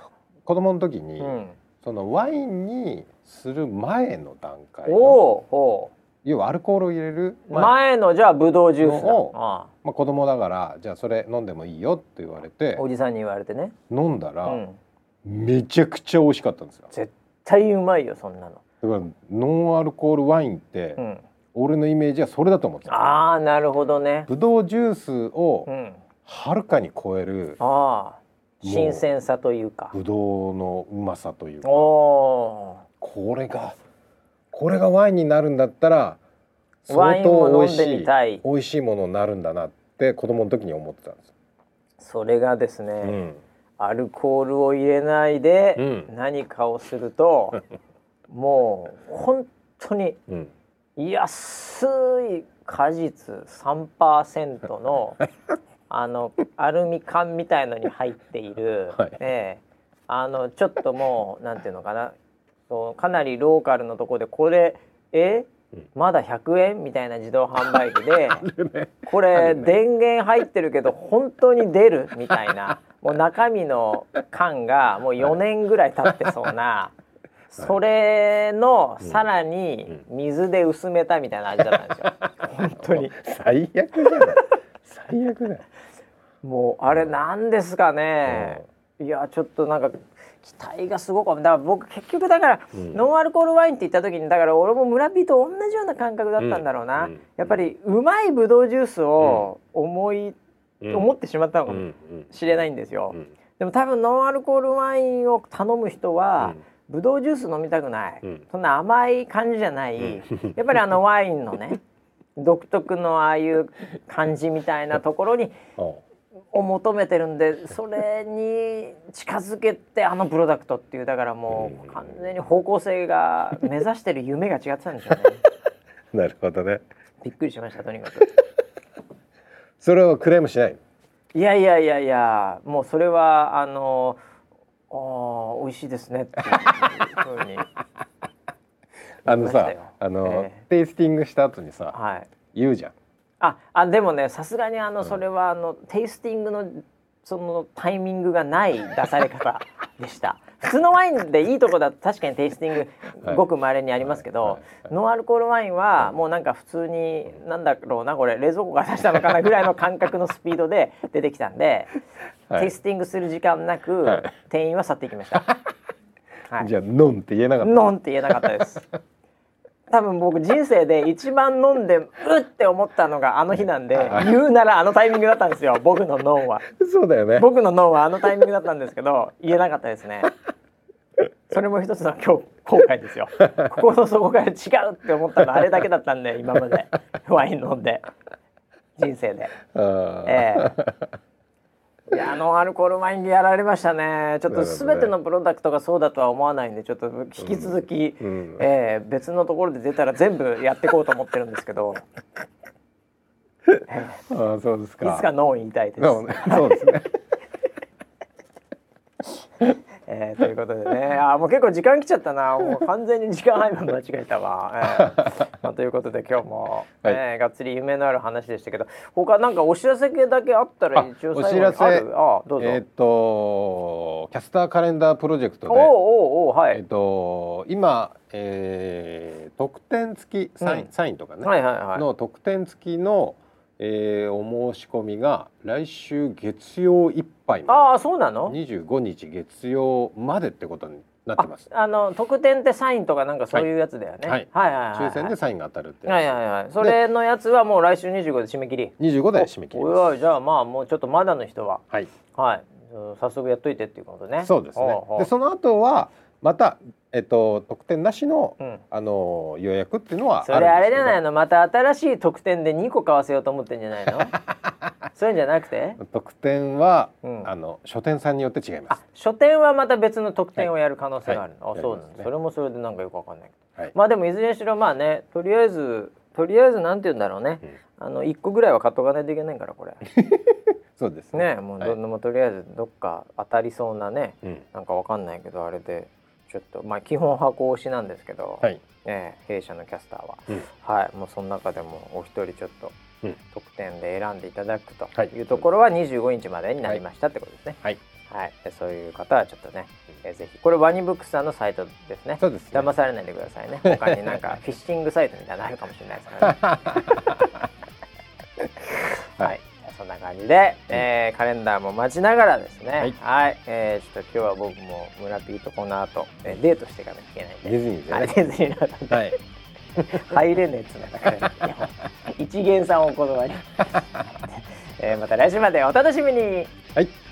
子供の時に、うん、そのワインにする前の段階の要はアルコールを入れる前のじゃあぶどうジュースをあまあ、子供だからじゃあそれ飲んでもいいよって言われておじさんに言われてね。飲んだら、うん、めちゃくちゃ美味しかったんですよ。絶対うまいよそんなの。だからノンアルコールワインって、うん。俺のイメージはそれだと思ってた。ああなるほどね。ぶどうジュースをはるかに超える、ああ。新鮮さというか。ぶどうのうまさというか。これがこれがワインになるんだったら相当美味しい美味しいものになるんだなって子供の時に思ってたんです。それがですね、うん、アルコールを入れないで何かをすると、うん、もう本当に、うん。安い果実3%の あのアルミ缶みたいのに入っている、はい、えー、あのちょっともうなんていうのかなそうかなりローカルのとこでこれえ？まだ100円みたいな自動販売機で、ね、これ、ね、電源入ってるけど本当に出る？みたいな。もう中身の缶がもう4年ぐらい経ってそうな。それのさらに水で薄めたみたいな味だったんですよ、本当に。最悪じゃない？最悪だもうあれなんですかね、いやちょっとなんか期待がすごくだから僕結局だから、うん、ノンアルコールワインって言った時にだから俺も村人と同じような感覚だったんだろうな、うん、やっぱりうまいブドウジュースを思い、うん、思ってしまったのかもしれないんですよ、でも多分ノンアルコールワインを頼む人は、ブドウジュース飲みたくない、うん、そんな甘い感じじゃない、うん、やっぱりあのワインのね独特のああいう感じみたいなところに を求めてるんでそれに近づけてあのプロダクトっていうだからもう完全に方向性が目指してる夢が違ってたんでしょうね。なるほどね。びっくりしましたとにかく。それはクレームしない。いやいやいやいやもうそれはあのああ美味しいですねっていうふうに あのさあの、えー、テイスティングした後にさ、はい、言うじゃん。ああでもねさすがにあの、それはあのテイスティングのそのタイミングがない出され方でした。普通のワインでいいとこだと確かにテイスティングごくまれにありますけど、ノンアルコールワインはもうなんか普通になんだろうなこれ冷蔵庫が出したのかなぐらいの感覚のスピードで出てきたんで、はい、テイスティングする時間なく、はい、店員は去っていきました。はい、じゃあノンって言えなかった。ノンって言えなかったです。多分僕人生で一番飲んでうって思ったのがあの日なんで言うならあのタイミングだったんですよ 僕の脳は。そうだよね。僕の脳はあのタイミングだったんですけど言えなかったですね。それも一つの今日後悔ですよ。心の底から違うって思ったのあれだけだったんで今まで。ワイン飲んで。人生で。ええ。ーいやノンアルコールワインでやられましたねちょっとすべてのプロダクトがそうだとは思わないんでちょっと引き続き、うん、えー、別のところで出たら全部やっていこうと思ってるんですけど。あそうですか。いつかノー言いたいです。そうですね。えー、ということでね。あもう結構時間来ちゃったな。もう完全に時間配分間違えたわ、えー。まあ、ということで今日も、はい、えー、がっつり夢のある話でしたけど他なんかお知らせ系だけあったら一応最後にある？あどうぞ。えっ、ー、とキャスターカレンダープロジェクトでおおおはい、えっ、ー、と今、えー、特典付きサイン、うん、サインとかね、はいはいはい、の特典付きのえー、お申し込みが来週月曜いっぱいああそうなの？25日月曜までってことになってます。あの特典ってサインとかなんかそういうやつだよね、はい、はいはいはい抽選でサインが当たるってはいはいはい。それのやつはもう来週25で締め切り。25で締め切りおいじゃあまあもうちょっとまだの人は。はい。はい。早速やっといてっていうことね。そうですね。でその後はまたえっと、特典なしの、うん、あの予約っていうのはそれあれじゃないの？また新しい特典で2個買わせようと思ってんじゃないの？そういうんじゃなくて？特典は、うん、あの書店さんによって違います。書店はまた別の特典をやる可能性があるの、はい、あそうなん、ね、それもそれでなんかよくわかんない。けど、はい、まあでもいずれにしろまあねとりあえずとりあえずなんて言うんだろうね、うん、あの1個ぐらいは買っとかないといけないからこれ。そうですね。ねもうどんどん、とりあえずどっか当たりそうなね、うん、なんかわかんないけどあれでちょっとまあ基本箱推しなんですけど、はい、えー、弊社のキャスターは、うん、はい。もうその中でもお一人ちょっと特典で選んでいただくとい。うところは25日までになりましたってことですね。はい、はい、そういう方はちょっとね、えー、ぜひ。これワニブックスさんのサイトですね。そうです、ね、騙されないでくださいね。他になんか フィッシングサイトみたいなのあるかもしれないですからね。はいそんな感じで、えー、カレンダーも待ちながらですね。はい、はい、えー、ちょっと今日は僕も村ピーとこの後、えー、デートしていかなきゃいけないんで。ディズニーで、ね、ディズニーなんで、はい、入れねえっつうんだから一元さんお断り、えー、また来週までお楽しみに。はい